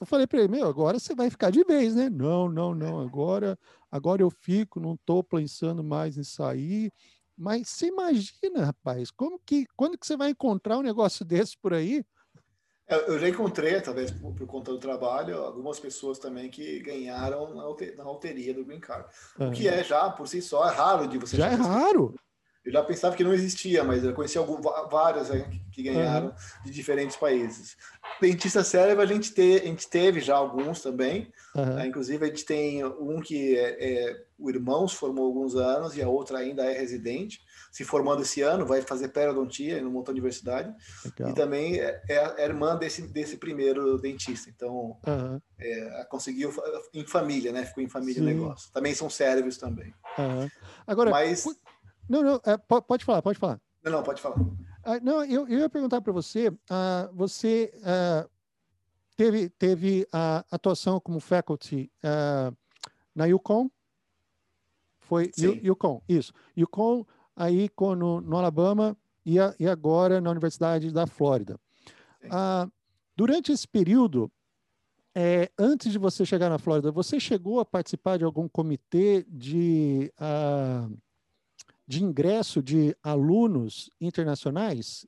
Eu falei para ele: meu, agora você vai ficar de vez, né? Não, não, não. Agora, agora eu fico, não estou pensando mais em sair. Mas você imagina, rapaz, como que quando que você vai encontrar um negócio desse por aí? Eu já encontrei, talvez por, por, conta do trabalho, algumas pessoas também que ganharam na loteria do Green Card. Uhum. O que é já, por si só, é raro de você... Já é raro? Eu já pensava que não existia, mas eu conheci alguns, vários que ganharam uhum. de diferentes países. Dentista cérebro a gente, te, a gente teve já alguns também. Uhum. inclusive, a gente tem um que é, é, o irmão se formou há alguns anos e a outra ainda é residente, se formando esse ano, vai fazer periodontia no Monta Universidade. Legal. E também é, é, irmã desse, desse primeiro dentista. Então, uhum. é, conseguiu em família, né? Ficou em família o negócio. Também são cérebros também. Agora, Mas, não, não, é, pode falar, pode falar. Não, não, pode falar. Ah, não, eu, eu ia perguntar para você, ah, você ah, teve, teve a atuação como faculty ah, na Yukon? Foi Sim. Yukon, isso. Yukon, aí no, no Alabama e, a, e agora na Universidade da Flórida. Ah, durante esse período, é, antes de você chegar na Flórida, você chegou a participar de algum comitê de uh, de ingresso de alunos internacionais?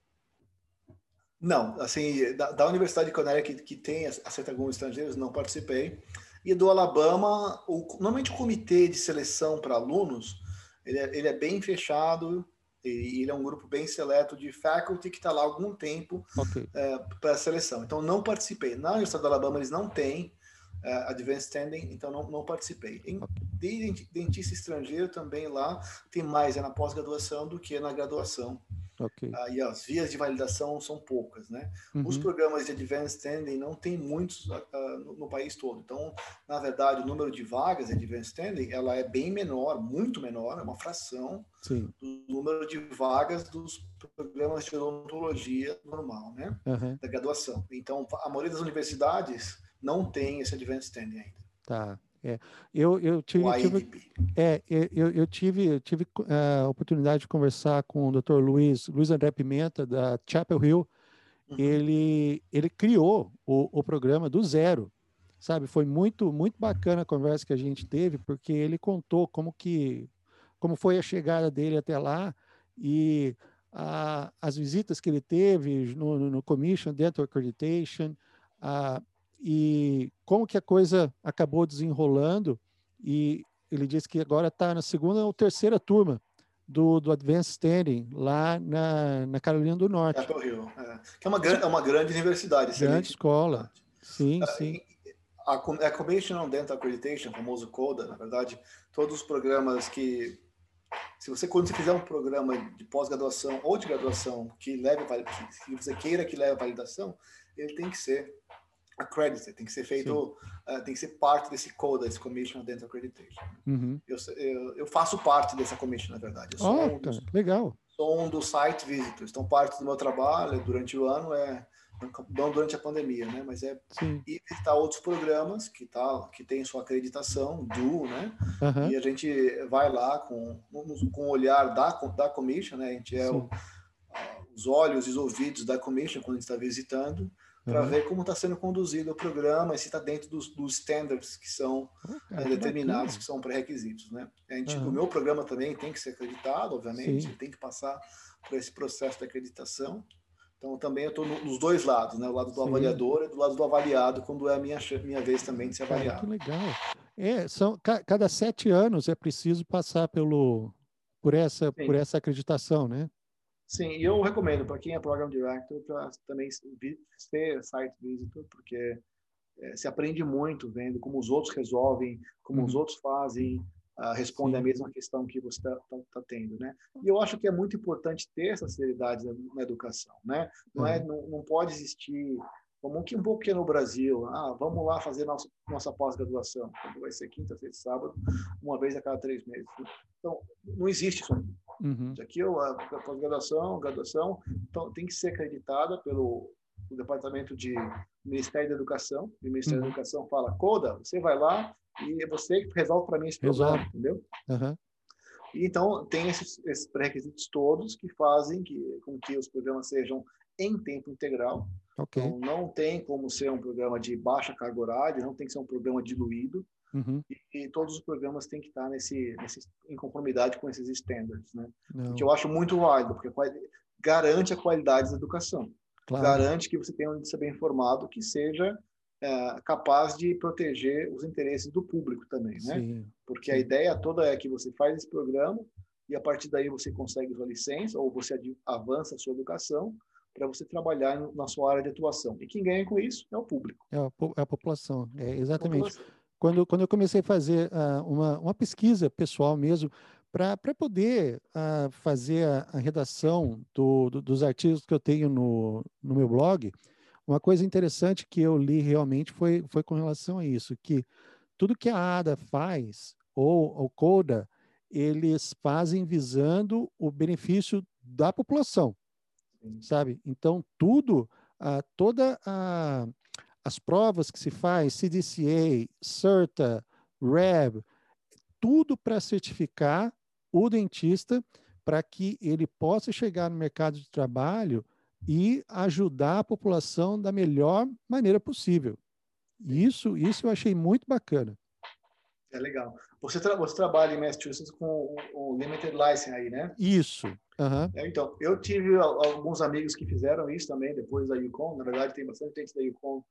Não, assim, da, da Universidade de Connecticut, que, que tem, aceita alguns estrangeiros, não participei. E do Alabama, o, normalmente o comitê de seleção para alunos, ele é, ele é bem fechado, e ele é um grupo bem seleto de faculty que está lá há algum tempo okay. é, para a seleção. Então, não participei. Na Universidade do Alabama, eles não têm uh, Advanced Standing, então não, não participei. Em, de dentista estrangeiro também lá tem mais é na pós-graduação do que na graduação. Okay. Uh, e as vias de validação são poucas, né? Uhum. Os programas de Advanced Standing não tem muitos uh, no, no, país todo. Então, na verdade, o número de vagas de Advanced Standing ela é bem menor, muito menor, é uma fração Sim. do número de vagas dos programas de odontologia normal, né? Uhum. Da graduação. Então, a maioria das universidades não tem esse advanced standing ainda. Tá. É. Eu, eu tive, tive é, eu, eu tive, eu tive é, a oportunidade de conversar com o Dr. Luiz, Luiz André Pimenta, da Chapel Hill. Uhum. Ele, ele criou o, o programa do zero, sabe? Foi muito, muito bacana a conversa que a gente teve, porque ele contou como que, como foi a chegada dele até lá e a, as visitas que ele teve no, no, no Commission Dental Accreditation, a, e como que a coisa acabou desenrolando e ele disse que agora está na segunda ou terceira turma do, do Advanced Standing lá na, na Carolina do Norte. Chapel Hill, é. que é uma, grande, é uma grande universidade. Grande escola, sim, é, sim. A, a Commission on Dental Accreditation, famoso CODA, na verdade, todos os programas que se você quando você fizer um programa de pós-graduação ou de graduação que leve que, que você queira que leve a validação, ele tem que ser accredited, tem que ser feito, uh, tem que ser parte desse code, desse Commission on Dental Accreditation. Uhum. Eu, eu, eu, faço parte dessa commission, na verdade. Eu sou oh, um dos, legal. Sou um dos site visitors, então parte do meu trabalho durante o ano é não durante a pandemia, né? Mas é Sim. ir visitar outros programas que tá, que tem sua acreditação, do, né? Uhum. E a gente vai lá com com o olhar da da commission, né? A gente é o, os olhos e os ouvidos da commission quando a gente está visitando para uhum. ver como está sendo conduzido o programa e se está dentro dos, dos, standards que são oh, determinados, que, que são pré-requisitos. Né? A gente, uhum. O meu programa também tem que ser acreditado, obviamente, tem que passar por esse processo de acreditação. Então, também eu estou nos dois lados, né? o lado do Sim. avaliador e do lado do avaliado, quando é a minha, minha vez também de ser avaliado. que legal. É, são, cada sete anos é preciso passar pelo, por, essa, por essa acreditação, né? Sim, e eu recomendo para quem é Program Director para também ser Site Visitor, porque é, se aprende muito vendo como os outros resolvem, como uhum. os outros fazem, uh, respondem Sim. a mesma questão que você está tá, tá tendo, né? E eu acho que é muito importante ter essa seriedade na, na educação, né? Não, uhum. é, não, não pode existir como que um pouco que é no Brasil, ah, vamos lá fazer nossa, nossa pós-graduação, vai ser quinta, sexta, sábado, uma vez a cada três meses. Então, não existe isso aqui. Uhum. Isso aqui é a pós-graduação, graduação, então tem que ser acreditada pelo departamento de Ministério da Educação, e o Ministério uhum. da Educação fala, Coda, você vai lá e é você que resolve para mim esse problema, entendeu? Uhum. Então, tem esses, esses pré-requisitos todos que fazem que, com que os programas sejam em tempo integral. Okay. Então, não tem como ser um programa de baixa carga horária, não tem que ser um programa diluído. Uhum. E, e, todos os programas têm que estar nesse, nesse, em conformidade com esses standards, né? Que eu acho muito válido, porque garante a qualidade da educação. Claro. Garante que você tenha um índice bem informado que seja é, capaz de proteger os interesses do público também, né? Sim. Porque a ideia toda é que você faz esse programa e a partir daí você consegue sua licença ou você avança a sua educação para você trabalhar na sua área de atuação. E quem ganha com isso é o público. É a, é a população, é exatamente. População. Quando, quando eu comecei a fazer uh, uma, uma pesquisa pessoal mesmo, para poder uh, fazer a, a redação do, do, dos artigos que eu tenho no, no meu blog, uma coisa interessante que eu li realmente foi, foi com relação a isso, que tudo que a ADA faz, ou o CODA, eles fazem visando o benefício da população, sabe? Então, tudo, uh, toda a, as provas que se faz, CDCA, CERTA, REB, tudo para certificar o dentista para que ele possa chegar no mercado de trabalho e ajudar a população da melhor maneira possível. Isso, isso eu achei muito bacana. É legal. Você, tra você trabalha em Massachusetts com o, o Limited License aí, né? Isso. Uhum. É, então, eu tive alguns amigos que fizeram isso também depois da Yukon. Na verdade, tem bastante gente da Yukon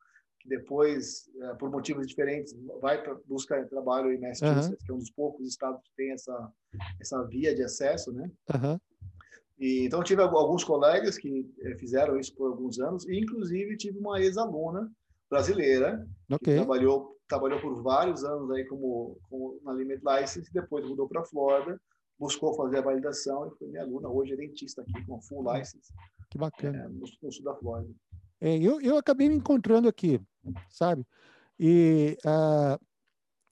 que depois, é, por motivos diferentes, vai para buscar trabalho em Massachusetts, uhum. que é um dos poucos estados que tem essa essa via de acesso, né? Uhum. E, então, tive alguns colegas que é, fizeram isso por alguns anos, e inclusive tive uma ex-aluna brasileira okay. que trabalhou trabalhou por vários anos aí como, como na Limit License, depois mudou para a Flórida, buscou fazer a validação e foi minha aluna. Hoje é dentista aqui com full license. Que bacana. É, no, no, sul da Flórida. É, eu, eu acabei me encontrando aqui, sabe? E uh,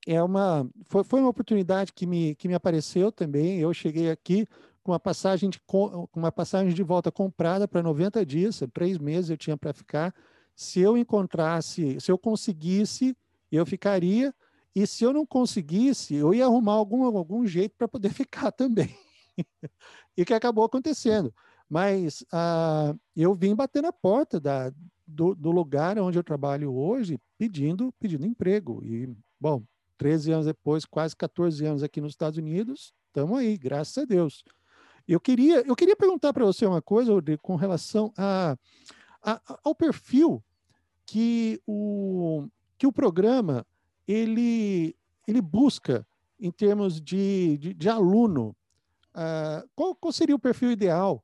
é uma foi, foi uma oportunidade que me, que me apareceu também. Eu cheguei aqui com uma passagem de com uma passagem de volta comprada para 90 dias, três meses eu tinha para ficar. Se eu encontrasse, se eu conseguisse, eu ficaria. E se eu não conseguisse, eu ia arrumar algum, algum jeito para poder ficar também. e que acabou acontecendo. Mas uh, eu vim bater na porta da, do, do, lugar onde eu trabalho hoje pedindo, pedindo emprego. E, bom, 13 anos depois, quase 14 anos aqui nos Estados Unidos, estamos aí, graças a Deus. Eu queria, eu queria perguntar para você uma coisa, Rodrigo, com relação a, a, ao perfil que o, que o programa ele, ele busca em termos de, de, de aluno. Uh, qual, qual, seria o perfil ideal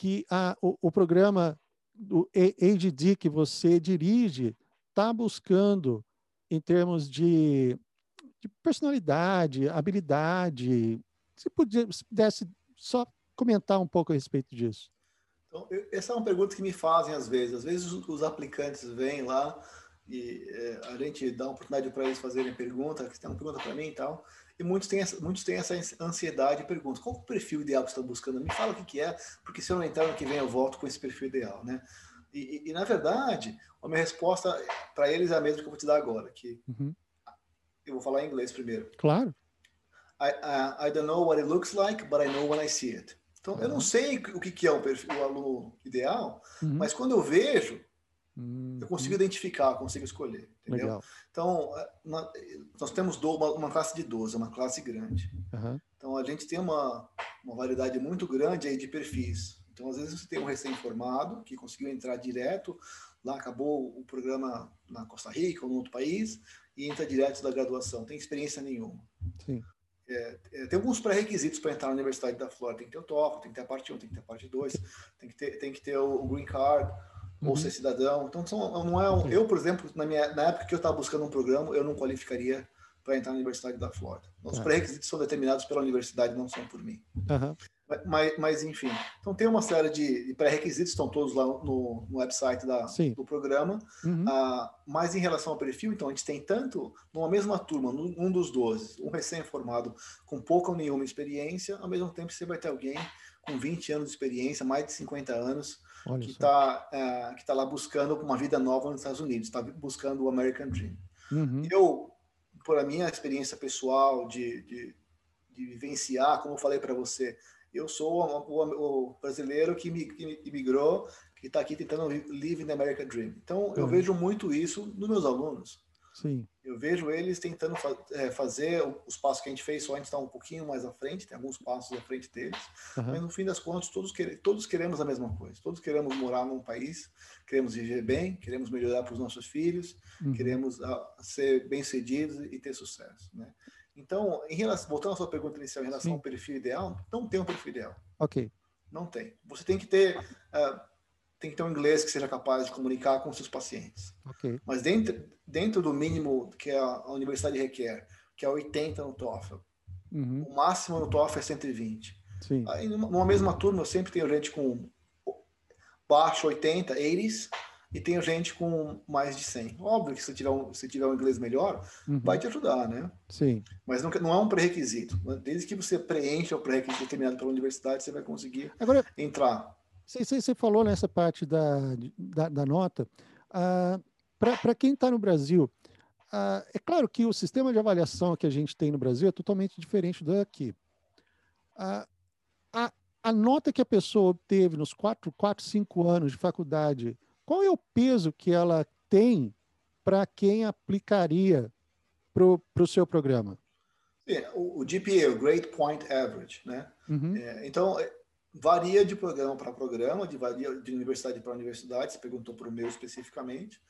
que a, o, o programa do ADD que você dirige está buscando em termos de, de, personalidade, habilidade? Se, podia, se pudesse só comentar um pouco a respeito disso. Então, essa é uma pergunta que me fazem às vezes. Às vezes os, os aplicantes vêm lá e é, a gente dá uma oportunidade para eles fazerem pergunta, que tem uma pergunta para mim e tal. E muitos têm, essa, muitos têm essa ansiedade e perguntam: qual o perfil ideal que estão buscando? Me fala o que, que é, porque se eu não entrar no que vem, eu volto com esse perfil ideal, né? E, e, e na verdade, a minha resposta para eles é a mesma que eu vou te dar agora, que uhum. eu vou falar em inglês primeiro. Claro. I, uh, I don't know what it looks like, but I know when I see it. Então, uhum. eu não uhum. sei o que, que é o, perfil, o aluno ideal, uhum. mas quando eu vejo, eu consigo uhum. identificar, consigo escolher. Entendeu? Legal. Então, é, nós temos uma, classe de 12, uma classe grande. Uhum. Então, a gente tem uma, uma variedade muito grande aí de perfis. Então, às vezes, você tem um recém-formado que conseguiu entrar direto, lá acabou o programa na Costa Rica ou em outro país, e entra direto da graduação, tem experiência nenhuma. Sim. É, é, tem alguns pré-requisitos para entrar na Universidade da Flórida. Tem que ter o TOEFL, tem que ter a parte 1, tem que ter a parte 2, tem que ter, tem que ter o, o Green Card, ou uhum. ser cidadão. Então, são, não é um, eu, por exemplo, na, minha, na época que eu estava buscando um programa, eu não qualificaria para entrar na Universidade da Flórida. Os tá. pré-requisitos são determinados pela universidade, não são por mim. Uhum. Mas, mas, enfim, então tem uma série de pré-requisitos, estão todos lá no, no website da, do programa. Uhum. Ah, mas em relação ao perfil, então a gente tem tanto, numa mesma turma, um dos 12, um recém-formado com pouca ou nenhuma experiência, ao mesmo tempo você vai ter alguém com 20 anos de experiência, mais de 50 anos, que está uh, que tá lá buscando uma vida nova nos Estados Unidos, está buscando o American Dream. Uhum. Eu, por a minha experiência pessoal de, de, de vivenciar, como eu falei para você, eu sou o brasileiro que, me, que imigrou, que está aqui tentando live the American Dream. Então, eu uhum. vejo muito isso nos meus alunos. Sim. Eu vejo eles tentando fa é, fazer os passos que a gente fez, só a gente está um pouquinho mais à frente, tem alguns passos à frente deles, uhum. mas no fim das contas, todos, todos queremos a mesma coisa. Todos queremos morar num país, queremos viver bem, queremos melhorar para os nossos filhos, uhum. queremos uh, ser bem-sucedidos e ter sucesso. Né? Então, em relação, voltando à sua pergunta inicial em relação Sim. ao perfil ideal, não tem um perfil ideal. Ok. Não tem. Você tem que ter. Uh, tem que ter um inglês que seja capaz de comunicar com seus pacientes. Okay. Mas dentro, dentro do mínimo que a, a universidade requer, que é 80 no TOEFL, uhum. o máximo no TOEFL é 120. Sim. Aí, numa mesma turma, eu sempre tenho gente com baixo 80, 80s, e tenho gente com mais de 100. Óbvio que se tiver um, se tiver um inglês melhor, uhum. vai te ajudar, né? Sim. Mas não, não é um pré-requisito. Desde que você preencha o pré-requisito determinado pela universidade, você vai conseguir Agora, entrar. Você falou nessa parte da, da, da nota. Ah, Para quem está no Brasil, ah, é claro que o sistema de avaliação que a gente tem no Brasil é totalmente diferente do daqui. Ah, a, a nota que a pessoa obteve nos quatro, quatro, cinco anos de faculdade, qual é o peso que ela tem para quem aplicaria para o seu programa? É, o, o GPA, o Grade Point Average, né? Uhum. É, então, varia de programa para programa, de varia de universidade para universidade. Você perguntou para o meu especificamente.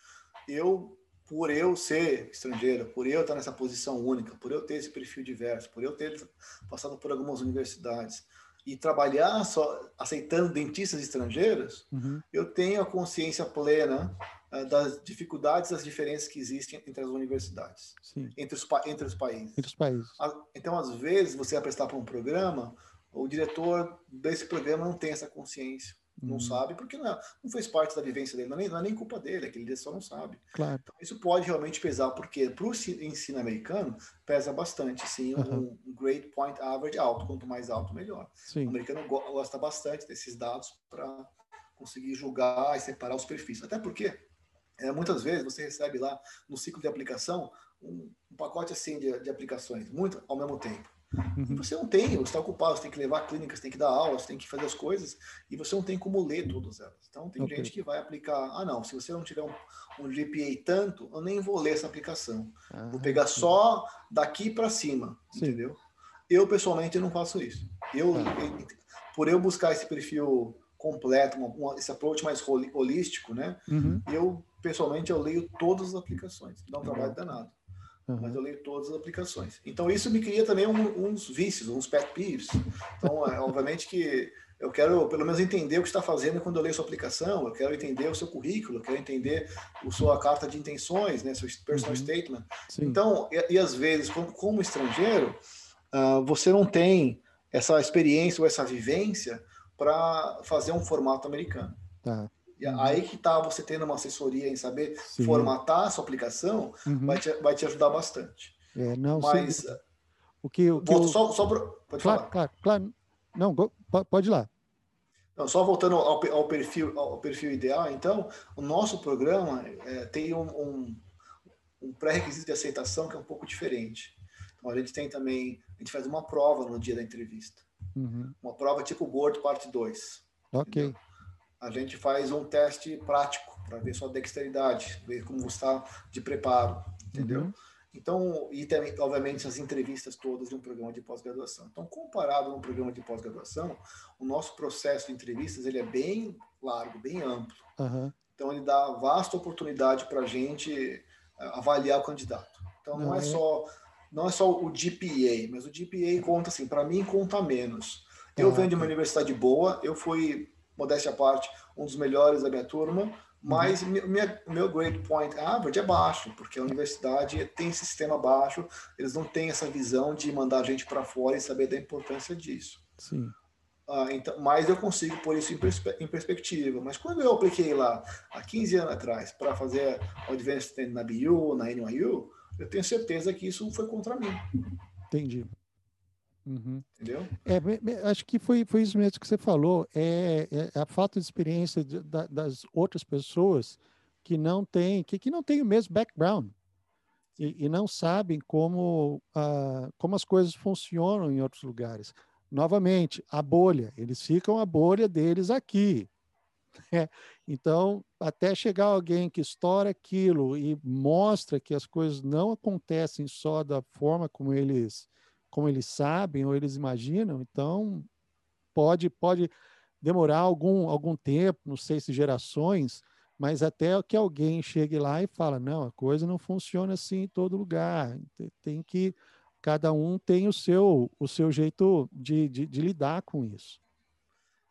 Eu, por eu ser estrangeiro, por eu estar nessa posição única, por eu ter esse perfil diverso, por eu ter passado por algumas universidades e trabalhar só aceitando dentistas estrangeiros, uhum. eu tenho a consciência plena uh, das dificuldades, das diferenças que existem entre as universidades, entre os, entre os países. Entre os países. Então, às vezes, você vai prestar para um programa o diretor desse programa não tem essa consciência, não hum. sabe, porque não, não fez parte da vivência dele, não é nem, não é nem culpa dele, aquele ele só não sabe. Claro. Então, isso pode realmente pesar, porque para o ensino americano pesa bastante, sim, uhum. um grade point average alto, quanto mais alto, melhor. Sim. O americano gosta bastante desses dados para conseguir julgar e separar os perfis. Até porque, é, muitas vezes, você recebe lá no ciclo de aplicação um, um pacote assim de, de aplicações, muito ao mesmo tempo. Uhum. Você não tem, você está ocupado, você tem que levar clínicas, tem que dar aulas, tem que fazer as coisas, e você não tem como ler todas elas. Então, tem okay. gente que vai aplicar, ah, não, se você não tiver um, um GPA tanto, eu nem vou ler essa aplicação. Ah, vou pegar sim. só daqui para cima, sim. entendeu? Eu, pessoalmente, não faço isso. Eu, ah. por eu buscar esse perfil completo, uma, uma, esse approach mais holístico, né? Uhum. Eu, pessoalmente, eu leio todas as aplicações. Dá um trabalho danado uhum. mas eu leio todas as aplicações. Então isso me cria também um, uns vícios, uns pet peeves. Então, é, obviamente que eu quero pelo menos entender o que está fazendo quando eu leio sua aplicação, eu quero entender o seu currículo, eu quero entender a sua carta de intenções, né, seu personal uhum. statement. Sim. Então, e, e, às vezes, como, como estrangeiro, uh, você não tem essa experiência ou essa vivência para fazer um formato americano. Tá. E uhum. aí que tá você tendo uma assessoria em saber Sim. formatar a sua aplicação, uhum. vai, te, vai te ajudar bastante. É, não, Mas sim. o que, o que eu... só, só pra, pode claro, falar. Claro, claro. Não, pode ir lá. Então, só voltando ao, ao, perfil, ao perfil ideal, então, o nosso programa é, tem um, um, um pré-requisito de aceitação que é um pouco diferente. Então, a gente tem também, a gente faz uma prova no dia da entrevista. Uhum. Uma prova tipo Board Parte 2. Ok. Entendeu? A gente faz um teste prático para ver sua dexteridade, ver como você está de preparo, entendeu? Uhum. Então, e também, obviamente, as entrevistas todas de um programa de pós-graduação. Então, comparado a um programa de pós-graduação, o nosso processo de entrevistas ele é bem largo, bem amplo. Uhum. Então, ele dá vasta oportunidade para a gente eh, avaliar o candidato. Então, não, não é, é só não é só o GPA, mas o GPA conta assim, para mim conta menos. Eu ah, venho de uma universidade boa, eu fui modéstia à parte, um dos melhores da minha turma, mas uhum. minha, meu grade point average é baixo, porque a universidade tem esse sistema baixo, eles não têm essa visão de mandar a gente para fora e saber da importância disso. Sim. Ah, então, mas eu consigo pôr isso em, perspe em, perspectiva. Mas quando eu apliquei lá, há 15 anos atrás, para fazer o Advanced na BU, na NYU, eu tenho certeza que isso foi contra mim. Entendi. Uhum. Entendeu? É, acho que foi, foi isso mesmo que você falou. É, é a falta de experiência de, da, das outras pessoas que não têm, que, que não têm o mesmo background e, e não sabem como, uh, como as coisas funcionam em outros lugares. Novamente, a bolha. Eles ficam a bolha deles aqui. É, então, até chegar alguém que estoura aquilo e mostra que as coisas não acontecem só da forma como eles como eles sabem ou eles imaginam, então pode pode demorar algum algum tempo, não sei se gerações, mas até que alguém chegue lá e fala, não, a coisa não funciona assim em todo lugar, tem que cada um tem o seu o seu jeito de, de, de lidar com isso.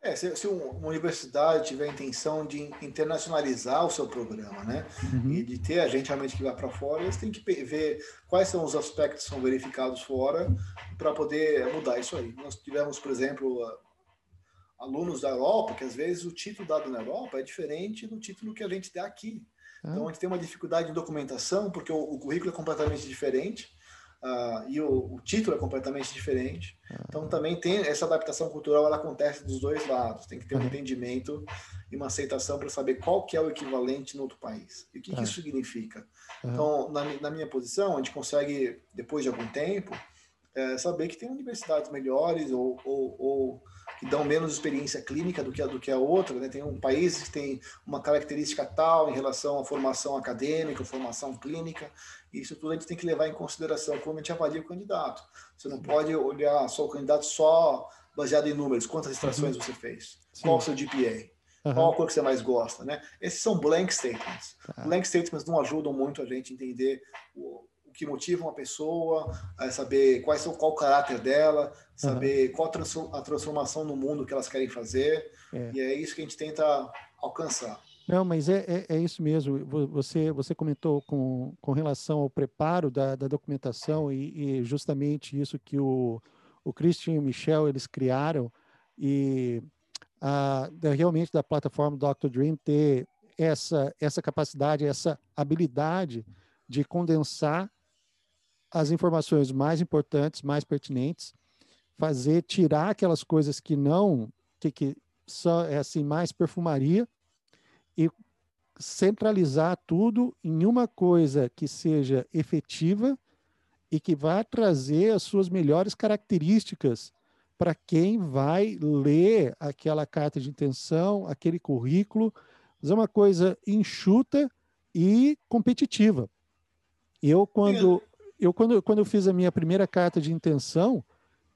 É, se, se, uma universidade tiver a intenção de internacionalizar o seu programa, né, uhum. e de ter a gente realmente que vai para fora, eles têm que ver quais são os aspectos que são verificados fora para poder mudar isso aí. Nós tivemos, por exemplo, alunos da Europa, que às vezes o título dado na Europa é diferente do título que a gente dá aqui. Ah. Então, a gente tem uma dificuldade em documentação, porque o, o currículo é completamente diferente. Uh, e o, o, título é completamente diferente. Ah. Então também tem essa adaptação cultural, ela acontece dos dois lados. Tem que ter um uhum. entendimento e uma aceitação para saber qual que é o equivalente no outro país e o que, que isso significa. Uhum. Então, na, na, minha posição, a gente consegue depois de algum tempo é, saber que tem universidades melhores ou, ou, ou que dão menos experiência clínica do que a, do que a outra, né? Tem um país que tem uma característica tal em relação à formação acadêmica, formação clínica, e isso tudo a gente tem que levar em consideração quando a gente avalia o candidato. Você não pode olhar só o candidato só baseado em números, quantas extrações uhum. você fez, Sim. qual o seu GPA, uhum. qual a cor que você mais gosta, né? Esses são blank statements. Tá. Blank statements não ajudam muito a gente a entender o que motiva uma pessoa, é saber quais são, qual o caráter dela, saber uhum. qual a transformação no mundo que elas querem fazer. É. E é isso que a gente tenta alcançar. Não, mas é, é, é, isso mesmo. Você, você comentou com, com relação ao preparo da, da documentação e, e, justamente isso que o, o Christian e o Michel eles criaram e a, realmente da plataforma Dr. Dream ter essa, essa capacidade, essa habilidade de condensar as informações mais importantes, mais pertinentes, fazer tirar aquelas coisas que não que, que são é assim mais perfumaria e centralizar tudo em uma coisa que seja efetiva e que vá trazer as suas melhores características para quem vai ler aquela carta de intenção, aquele currículo, fazer uma coisa enxuta e competitiva. Eu quando eu quando, quando eu fiz a minha primeira carta de intenção,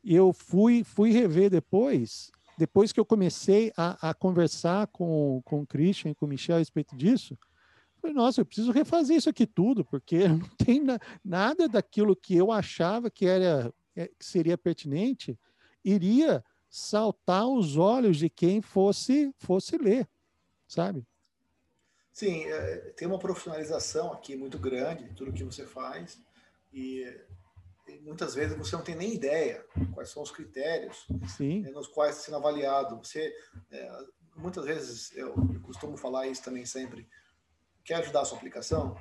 eu fui fui rever depois, depois que eu comecei a, a conversar com, com o Christian e com o Michel a respeito disso, falei, nossa, eu preciso refazer isso aqui tudo, porque não tem na, nada daquilo que eu achava que era é, que seria pertinente iria saltar aos olhos de quem fosse fosse ler, sabe? Sim, é, tem uma profissionalização aqui muito grande de tudo que você faz e, e, muitas vezes você não tem nem ideia quais são os critérios né, nos quais está sendo avaliado. Você, é, muitas vezes, eu, eu costumo falar isso também sempre, quer ajudar a sua aplicação?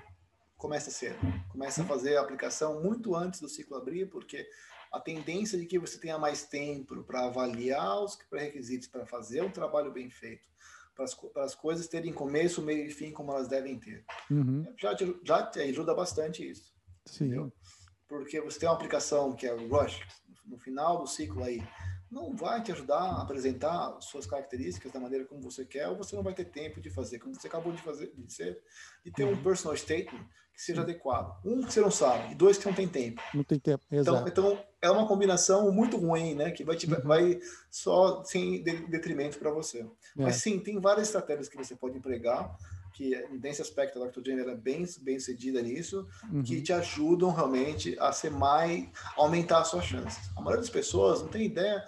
Começa cedo. Começa a fazer a aplicação muito antes do ciclo abrir, porque a tendência de que você tenha mais tempo para avaliar os pré-requisitos para fazer um trabalho bem feito para as, para as coisas terem começo, meio e fim como elas devem ter. Uhum. Já, te, já te ajuda bastante isso. Sim. Entendeu? Porque você tem uma aplicação que é o Rush, no final do ciclo aí, não vai te ajudar a apresentar suas características da maneira como você quer, ou você não vai ter tempo de fazer, como você acabou de fazer, de ser, de ter um uhum. personal statement que seja adequado. Um que você não sabe, e dois que não tem tempo. Não tem tempo, então, exato. Então, então é uma combinação muito ruim, né? Que vai, te, uhum. vai só sem detrimento para você. É. Mas sim, tem várias estratégias que você pode empregar que nesse aspecto a Dr. Jane é bem bem cedida nisso, uhum. que te ajudam realmente a ser mais aumentar as suas chances. A maioria das pessoas não tem ideia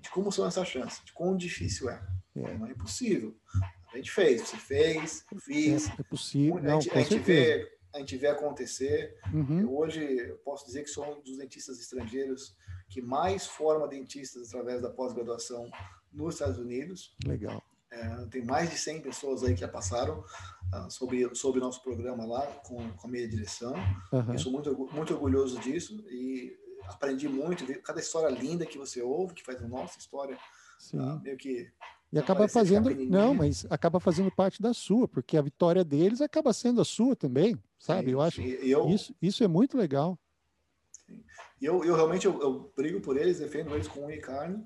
de como são essas chances, de quão difícil é. é. Não é impossível. A gente fez, você fez, eu fiz. É, é possível. A gente, não, a gente vê a gente vê acontecer. Uhum. Eu, hoje eu posso dizer que sou um dos dentistas estrangeiros que mais forma dentistas através da pós-graduação nos Estados Unidos. Legal. É, tem mais de 100 pessoas aí que já passaram uh, sobre sobre nosso programa lá com, com a minha direção. Uhum. Eu sou muito muito orgulhoso disso e aprendi muito, cada história linda que você ouve, que faz a nossa história, uh, meio que e acaba fazendo, não, mas acaba fazendo parte da sua, porque a vitória deles acaba sendo a sua também, sabe? Sim, eu acho eu, isso, isso é muito legal. E eu, eu realmente eu, eu, brigo por eles, defendo eles com unha e carne,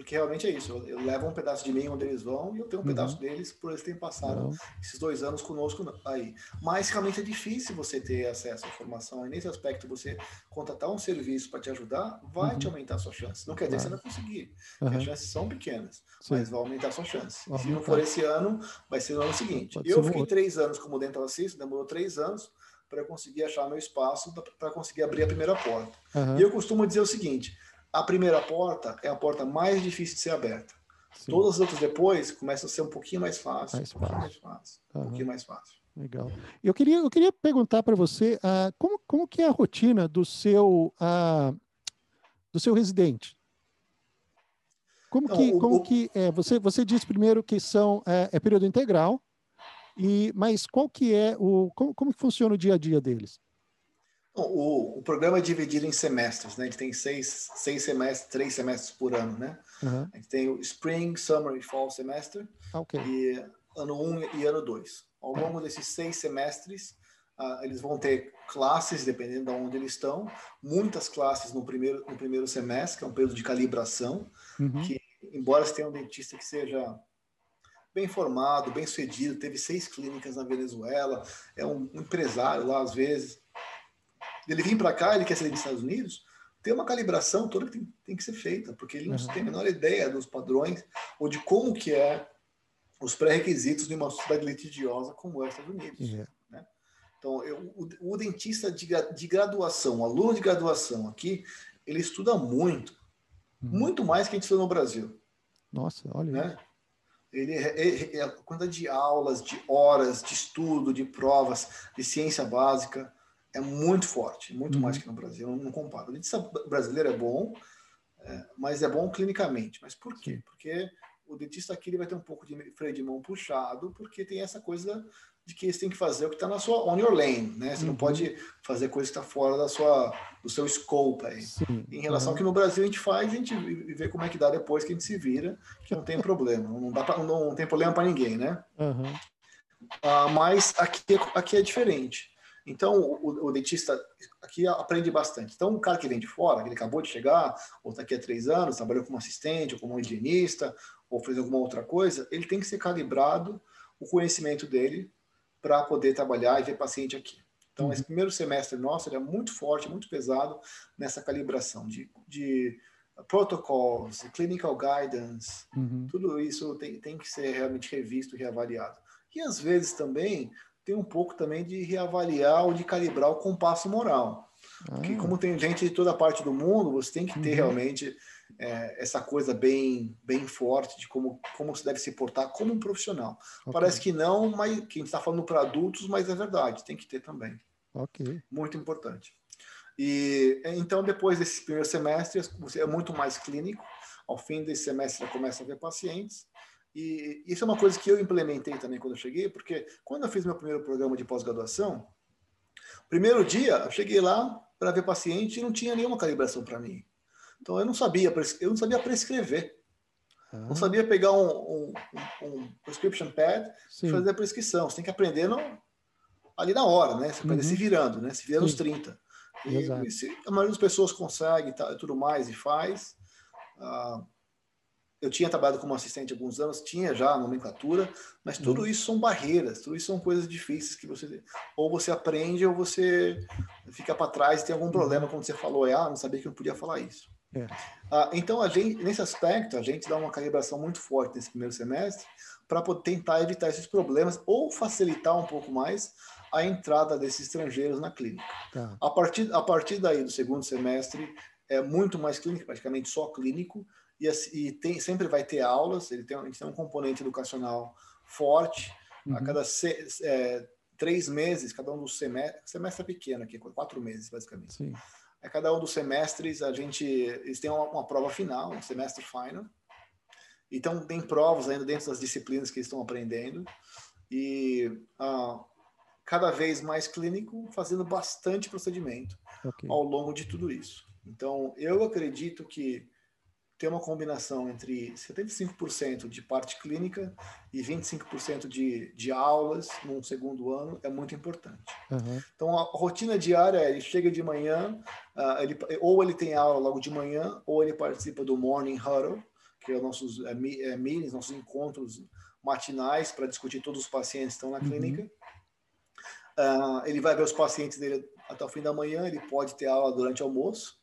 porque realmente é isso. Eu, eu, levo um pedaço de mim onde eles vão e eu tenho um uhum. pedaço deles por eles terem passado Não. esses dois anos conosco aí. Mas realmente é difícil você ter acesso à informação. E nesse aspecto, você contratar um serviço para te ajudar, vai uhum. te aumentar a sua chance. Não quer dizer que você vai conseguir. Uhum. As chances são pequenas, Sim. mas vai aumentar a sua chance. Se não for esse ano, vai ser no ano seguinte. Pode eu fiquei três anos como dental assist, demorou três anos para conseguir achar meu espaço, para conseguir abrir a primeira porta. E eu costumo dizer o seguinte a primeira porta é a porta mais difícil de ser aberta. Sim. Todas as outras depois começam a ser um pouquinho mais fácil, mais um pouquinho mais fácil, uhum. um pouquinho mais fácil. Legal. Eu queria, eu queria perguntar para você uh, como, como que é a rotina do seu uh, do seu residente. Como Não, que, o, como o... que é? Você, você disse primeiro que são é, é, período integral, e mas qual que é o como, como funciona o dia a dia deles? O, o, programa é dividido em semestres, né? A gente tem seis, seis semestres, três semestres por ano, né? Uhum. A gente tem o Spring, Summer e Fall Semester. Okay. E ano 1 um e ano 2. Ao longo desses seis semestres, uh, eles vão ter classes, dependendo de onde eles estão. Muitas classes no primeiro, no primeiro semestre, que é um período de calibração, uhum. que, embora você tenha um dentista que seja bem formado, bem sucedido, teve seis clínicas na Venezuela, é um empresário lá às vezes, ele vir para cá, ele quer sair dos Estados Unidos, tem uma calibração toda que tem, tem que ser feita, porque ele não uhum. tem a menor ideia dos padrões ou de como que é os pré-requisitos de uma sociedade litigiosa como é os Estados Unidos. Uhum. Né? Então, eu, o, o, dentista de, de graduação, o aluno de graduação aqui, ele estuda muito, uhum. muito mais que a gente estuda no Brasil. Nossa, olha né? Ele, é, é, a quantidade de aulas, de horas, de estudo, de provas, de ciência básica, é muito forte, muito uhum. mais que no Brasil, não, não comparo. O dentista brasileiro é bom, é, mas é bom clinicamente. Mas por quê? Porque o dentista aqui ele vai ter um pouco de freio de mão puxado, porque tem essa coisa de que você tem que fazer o que está na sua on your lane, né? Você uhum. não pode fazer coisa que está fora da sua do seu scope aí. Sim. Em relação uhum. ao que no Brasil a gente faz, a gente vê como é que dá depois que a gente se vira, que não tem problema, não dá pra, não, tem problema para ninguém, né? Uhum. Ah, mas aqui aqui é diferente. Então, o, o, dentista aqui aprende bastante. Então, o cara que vem de fora, que ele acabou de chegar, ou está aqui há três anos, trabalhou como assistente, ou como higienista, ou fez alguma outra coisa, ele tem que ser calibrado o conhecimento dele para poder trabalhar e ver paciente aqui. Então, uhum. esse primeiro semestre nosso é muito forte, muito pesado nessa calibração de, de protocols, clinical guidance, uhum. tudo isso tem, tem que ser realmente revisto e reavaliado. E às vezes também tem um pouco também de reavaliar ou de calibrar o compasso moral. Porque ah. como tem gente de toda parte do mundo, você tem que ter uhum. realmente é, essa coisa bem, bem forte de como, como se deve se portar como um profissional. Okay. Parece que não, mas que a gente está falando para adultos, mas é verdade, tem que ter também. Ok. Muito importante. E então, depois desse primeiro semestre, você é muito mais clínico. Ao fim desse semestre, começa a ver pacientes. E isso é uma coisa que eu implementei também quando eu cheguei, porque quando eu fiz meu primeiro programa de pós-graduação, primeiro dia eu cheguei lá para ver paciente e não tinha nenhuma calibração para mim. Então eu não sabia, eu não sabia prescrever. Ah. Não sabia pegar um, um, um prescription pad Sim. e fazer a prescrição. Você tem que aprender no, ali na hora, né? Você aprende uhum. se virando, né? Se vira nos 30. E, e se, a maioria das pessoas consegue e tudo mais e faz. Uh, eu tinha trabalhado como assistente há alguns anos, tinha já a nomenclatura, mas tudo uhum. isso são barreiras, tudo isso são coisas difíceis que você ou você aprende ou você fica para trás e tem algum uhum. problema quando você falou, ah, não sabia que não podia falar isso. É. Ah, então a gente, nesse aspecto, a gente dá uma calibração muito forte nesse primeiro semestre para tentar evitar esses problemas ou facilitar um pouco mais a entrada desses estrangeiros na clínica. Tá. A partir a partir daí do segundo semestre é muito mais clínico, praticamente só clínico e, e tem, sempre vai ter aulas, ele tem, a gente tem um componente educacional forte, uhum. a cada se, é, três meses, cada um dos semestres, semestre é pequeno aqui, quatro meses basicamente. Sim. A cada um dos semestres a gente, eles têm uma, uma prova final, um semestre final, então tem provas ainda dentro das disciplinas que eles estão aprendendo, e ah, cada vez mais clínico, fazendo bastante procedimento okay. ao longo de tudo isso. Então, eu acredito que ter uma combinação entre 75% de parte clínica e 25% de, de aulas num segundo ano é muito importante. Uhum. Então, a rotina diária é, ele chega de manhã, uh, ele, ou ele tem aula logo de manhã, ou ele participa do Morning Huddle, que é os nossos é, é, meetings, nossos encontros matinais para discutir todos os pacientes que estão na uhum. clínica. Uh, ele vai ver os pacientes dele até o fim da manhã, ele pode ter aula durante o almoço,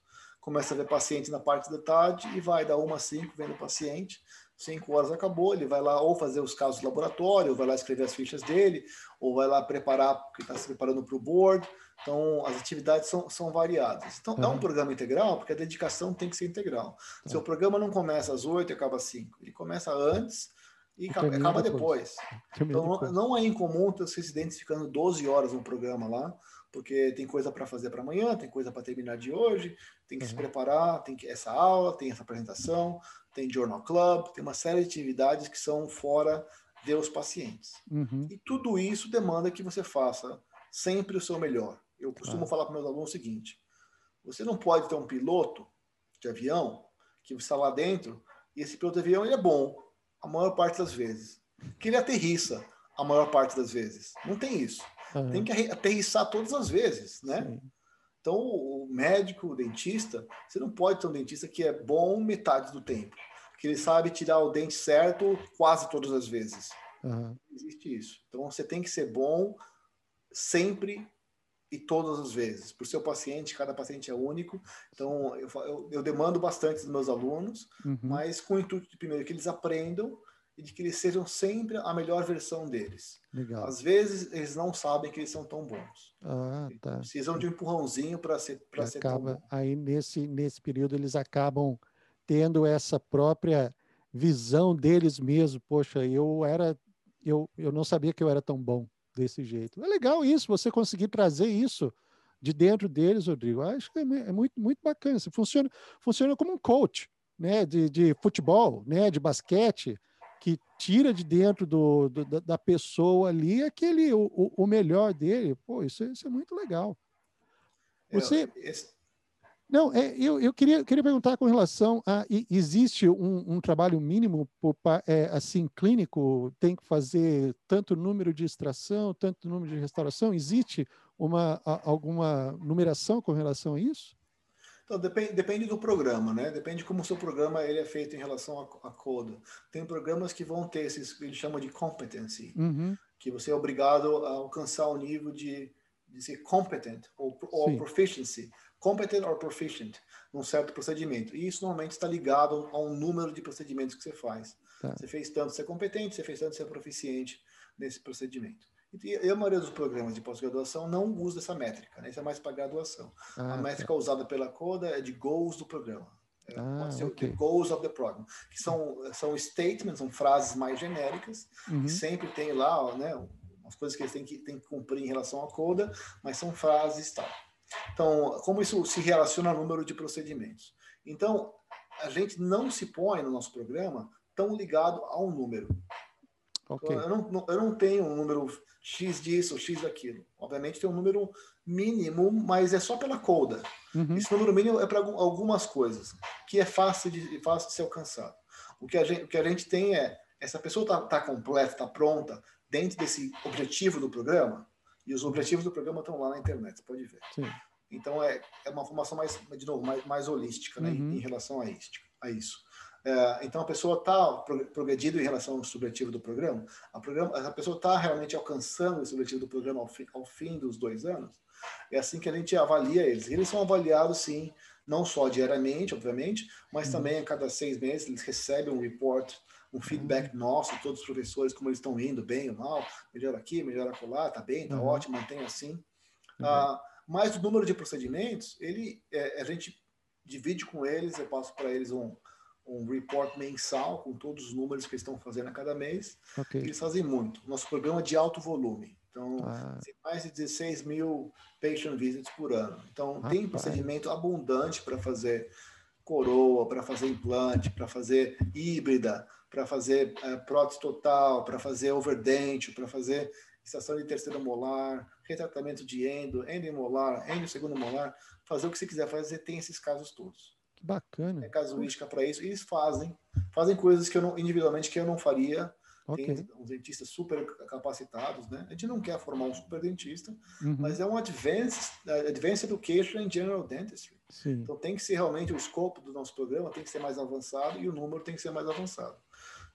começa a ver paciente na parte da tarde e vai dar uma a cinco vendo o paciente. Cinco horas acabou, ele vai lá ou fazer os casos de laboratório, ou vai lá escrever as fichas dele, ou vai lá preparar, porque está se preparando para o board. Então, as atividades são, são variadas. Então, uhum. é um programa integral, porque a dedicação tem que ser integral. Uhum. Seu programa não começa às oito e acaba às cinco. Ele começa antes e acaba, acaba depois. depois. Então, depois. Não, não é incomum ter os residentes ficando 12 horas no programa lá, porque tem coisa para fazer para amanhã, tem coisa para terminar de hoje, tem que uhum. se preparar, tem que essa aula, tem essa apresentação, tem journal club, tem uma série de atividades que são fora ver os pacientes. Uhum. E tudo isso demanda que você faça sempre o seu melhor. Eu costumo ah. falar para meus alunos o seguinte: você não pode ter um piloto de avião que você está lá dentro e esse piloto de avião ele é bom a maior parte das vezes, que ele aterrissa a maior parte das vezes. Não tem isso. Uhum. Tem que aterrissar todas as vezes, né? Sim. Então, o médico, o dentista, você não pode ter um dentista que é bom metade do tempo, que ele sabe tirar o dente certo quase todas as vezes. Uhum. Existe isso. Então, você tem que ser bom sempre e todas as vezes. Para o seu paciente, cada paciente é único. Então, eu, eu, eu demando bastante dos meus alunos, uhum. mas com o intuito de, primeiro, que eles aprendam e de que eles sejam sempre a melhor versão deles. Legal. Às vezes eles não sabem que eles são tão bons. Ah, tá. Precisam de um empurrãozinho para ser para ser acaba, tão bom. Aí nesse nesse período eles acabam tendo essa própria visão deles mesmos. Poxa, eu era eu, eu não sabia que eu era tão bom desse jeito. É legal isso, você conseguir trazer isso de dentro deles, Rodrigo. Acho que é, é muito muito bacana. Você funciona funciona como um coach, né, de, de futebol, né, de basquete que tira de dentro do, do da pessoa ali aquele o, o melhor dele. Pô, isso, isso é muito legal. Você. esse... Não, é, eu, eu queria, queria perguntar com relação a existe um, um trabalho mínimo é, assim clínico tem que fazer tanto número de extração, tanto número de restauração. Existe uma alguma numeração com relação a isso? Então, depende, depende do programa, né? Depende como o seu programa ele é feito em relação a, a coda. Tem programas que vão ter esses, ele chama de competency, uhum. que você é obrigado a alcançar o nível de, de ser competent ou, ou proficiency. Competent or proficient num certo procedimento. E isso normalmente está ligado a um número de procedimentos que você faz. Tá. Você fez tanto ser competente, você fez tanto ser proficiente nesse procedimento. E a maioria dos programas de pós-graduação não usa essa métrica, né? Isso é mais para graduação. Ah, a métrica tá. usada pela Coda é de goals do programa. É, ah, pode ser okay. goals of the program, que são, são statements, são frases mais genéricas, uhum. que sempre tem lá, né, as coisas que eles têm que, têm que cumprir em relação à Coda, mas são frases tal. Então, como isso se relaciona ao número de procedimentos? Então, a gente não se põe no nosso programa tão ligado a um número. Okay. Eu, não, eu não tenho um número X disso, X daquilo. Obviamente tem um número mínimo, mas é só pela coda. Uhum. Esse número mínimo é para algumas coisas, que é fácil de, fácil de ser alcançado. O que a gente, o que a gente tem é, essa pessoa está tá completa, está pronta, dentro desse objetivo do programa, e os objetivos do programa estão lá na internet, você pode ver. Sim. Então é, é uma formação mais, de novo, mais, mais holística né, uhum. em, em relação a, a isso. É, então a pessoa está progredindo em relação ao subjetivo do programa, a, programa, a pessoa está realmente alcançando o subjetivo do programa ao fim, ao fim, dos dois anos. É assim que a gente avalia eles. Eles são avaliados, sim, não só diariamente, obviamente, mas uhum. também a cada seis meses eles recebem um report, um feedback uhum. nosso, todos os professores, como eles estão indo, bem ou mal, melhor aqui, melhor acolá, tá bem, tá uhum. ótimo, mantém assim. Uhum. Ah, mas o número de procedimentos, ele, é, a gente divide com eles, eu passo para eles um, um report mensal com todos os números que eles estão fazendo a cada mês. Okay. Eles fazem muito. Nosso programa é de alto volume. Então, ah. tem mais de 16 mil patient visits por ano. Então, ah, tem procedimento abundante para fazer coroa, para fazer implante, para fazer híbrida, para fazer é, prótese total, para fazer overdente, para fazer extração de terceiro molar, retratamento de endo, endomolar, endo segundo molar, fazer o que você quiser fazer, tem esses casos todos. Que bacana. É casuística para isso. E eles fazem, fazem coisas que eu não, individualmente que eu não faria. Okay. Tem uns dentistas super capacitados, né? A gente não quer formar um super dentista, uhum. mas é um advanced, advanced education in general dentistry. Sim. Então tem que ser realmente o escopo do nosso programa tem que ser mais avançado e o número tem que ser mais avançado.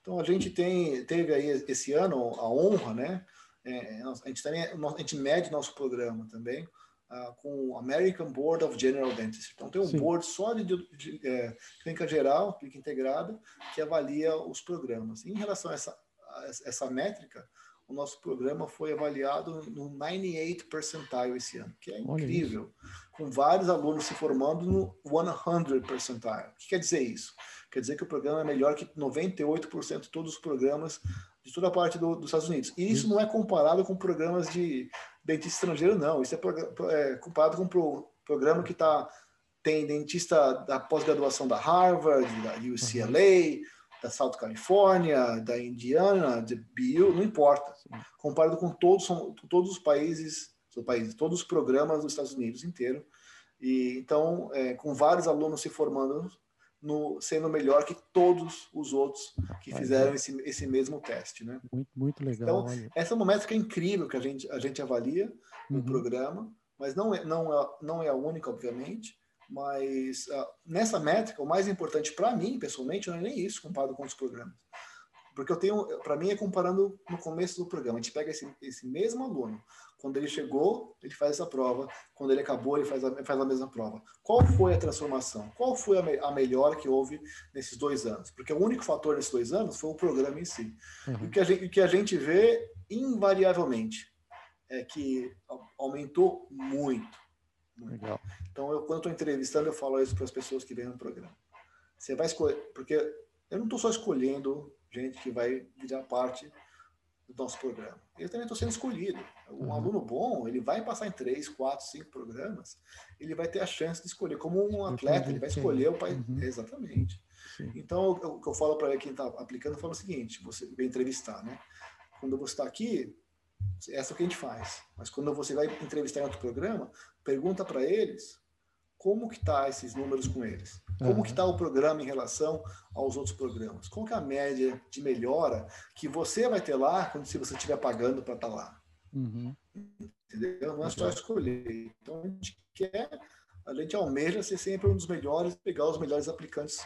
Então a gente tem teve aí esse ano a honra, né? É, a gente também a gente mede nosso programa também uh, com o American Board of General Dentistry. Então tem um Sim. board só de, de, de é, clínica geral, clínica integrada, que avalia os programas. Em relação a essa, a essa métrica, o nosso programa foi avaliado no 98 percentile esse ano, que é incrível, com vários alunos se formando no 100 percentile. O que quer dizer isso? Quer dizer que o programa é melhor que 98% de todos os programas de toda a parte do, dos Estados Unidos. E isso não é comparado com programas de dentista estrangeiro, não. Isso é, é comparado com o programa que tá, tem dentista da pós-graduação da Harvard, da UCLA, uhum. da South California, da Indiana, de BU, não importa. Comparado com todos, todos os países, países, todos os programas dos Estados Unidos inteiro. E então, é, com vários alunos se formando no, sendo melhor que todos os outros que fizeram esse, esse mesmo teste, né? Muito, muito legal. Então, olha. essa é uma métrica incrível que a gente, a gente avalia no uhum. programa, mas não é, não, é, não é a única, obviamente, mas uh, nessa métrica, o mais importante para mim, pessoalmente, não é nem isso comparado com os programas. Porque eu tenho, para mim, é comparando no começo do programa. A gente pega esse, esse mesmo aluno. Quando ele chegou, ele faz essa prova. Quando ele acabou, ele faz a, faz a mesma prova. Qual foi a transformação? Qual foi a, me, a melhora que houve nesses dois anos? Porque o único fator nesses dois anos foi o programa em si. Uhum. O, que a gente, o que a gente vê, invariavelmente, é que aumentou muito. muito. Legal. Então, eu, quando estou entrevistando, eu falo isso para as pessoas que vêm no programa. Você vai escolher, porque eu não estou só escolhendo gente que vai virar parte do nosso programa. Eu também estou sendo escolhido. Um uhum. aluno bom, ele vai passar em três, quatro, cinco programas, ele vai ter a chance de escolher. Como um atleta, ele vai escolher o país. Uhum. Exatamente. Sim. Então, o que eu falo para quem está aplicando, eu falo o seguinte: você vem entrevistar, né? Quando você está aqui, essa é o que a gente faz. Mas quando você vai entrevistar em outro programa, pergunta para eles como que tá esses números com eles? Como uhum. que está o programa em relação aos outros programas? Qual que é a média de melhora que você vai ter lá quando se você estiver pagando para estar tá lá? Uhum. Entendeu? Não é só escolher. Então a gente quer, a gente almeja ser sempre um dos melhores, pegar os melhores aplicantes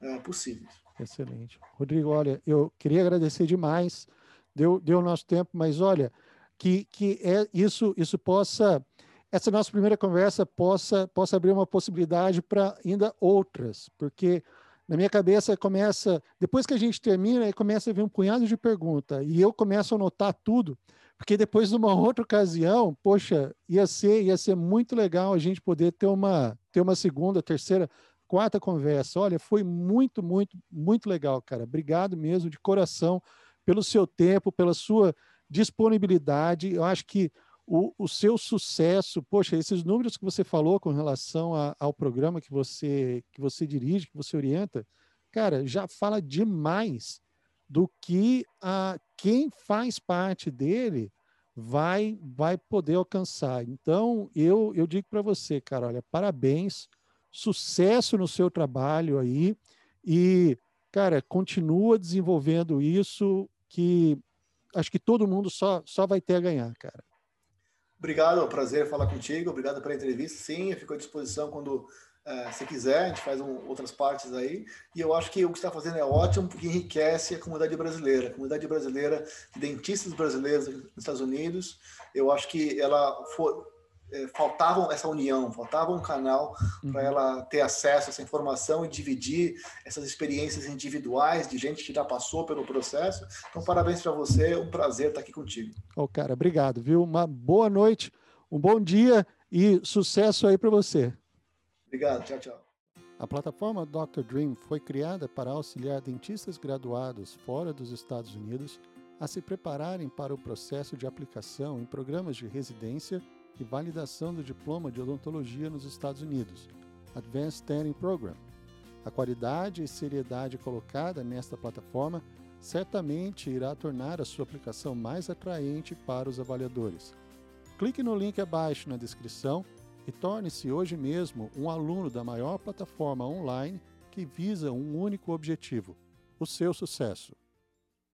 é, possíveis. Excelente. Rodrigo, olha, eu queria agradecer demais. Deu, deu o nosso tempo, mas olha, que, que é, isso, isso possa essa nossa primeira conversa possa, possa abrir uma possibilidade para ainda outras, porque na minha cabeça começa, depois que a gente termina, começa a vir um punhado de perguntas, e eu começo a anotar tudo, porque depois de uma outra ocasião, poxa, ia ser, ia ser muito legal a gente poder ter uma, ter uma segunda, terceira, quarta conversa. Olha, foi muito, muito, muito legal, cara. Obrigado mesmo, de coração, pelo seu tempo, pela sua disponibilidade. Eu acho que o, o seu sucesso, poxa, esses números que você falou com relação a, ao programa que você, que você dirige, que você orienta, cara, já fala demais do que a, quem faz parte dele vai vai poder alcançar. Então, eu, eu digo para você, cara, olha, parabéns, sucesso no seu trabalho aí e, cara, continua desenvolvendo isso que acho que todo mundo só, só vai ter a ganhar, cara. Obrigado, é prazer falar contigo. Obrigado pela entrevista. Sim, eu fico à disposição quando é, você quiser. A gente faz um, outras partes aí. E eu acho que o que está fazendo é ótimo porque enriquece a comunidade brasileira. A comunidade brasileira de dentistas brasileiros nos Estados Unidos. Eu acho que ela for, é, faltava essa união, faltava um canal para uhum. ela ter acesso a essa informação e dividir essas experiências individuais de gente que já passou pelo processo. Então, parabéns para você, é um prazer estar aqui contigo. Ô, oh, cara, obrigado, viu? Uma boa noite, um bom dia e sucesso aí para você. Obrigado, tchau, tchau. A plataforma Dr. Dream foi criada para auxiliar dentistas graduados fora dos Estados Unidos a se prepararem para o processo de aplicação em programas de residência e validação do diploma de odontologia nos Estados Unidos, Advanced Standing Program. A qualidade e seriedade colocada nesta plataforma certamente irá tornar a sua aplicação mais atraente para os avaliadores. Clique no link abaixo na descrição e torne-se hoje mesmo um aluno da maior plataforma online que visa um único objetivo: o seu sucesso.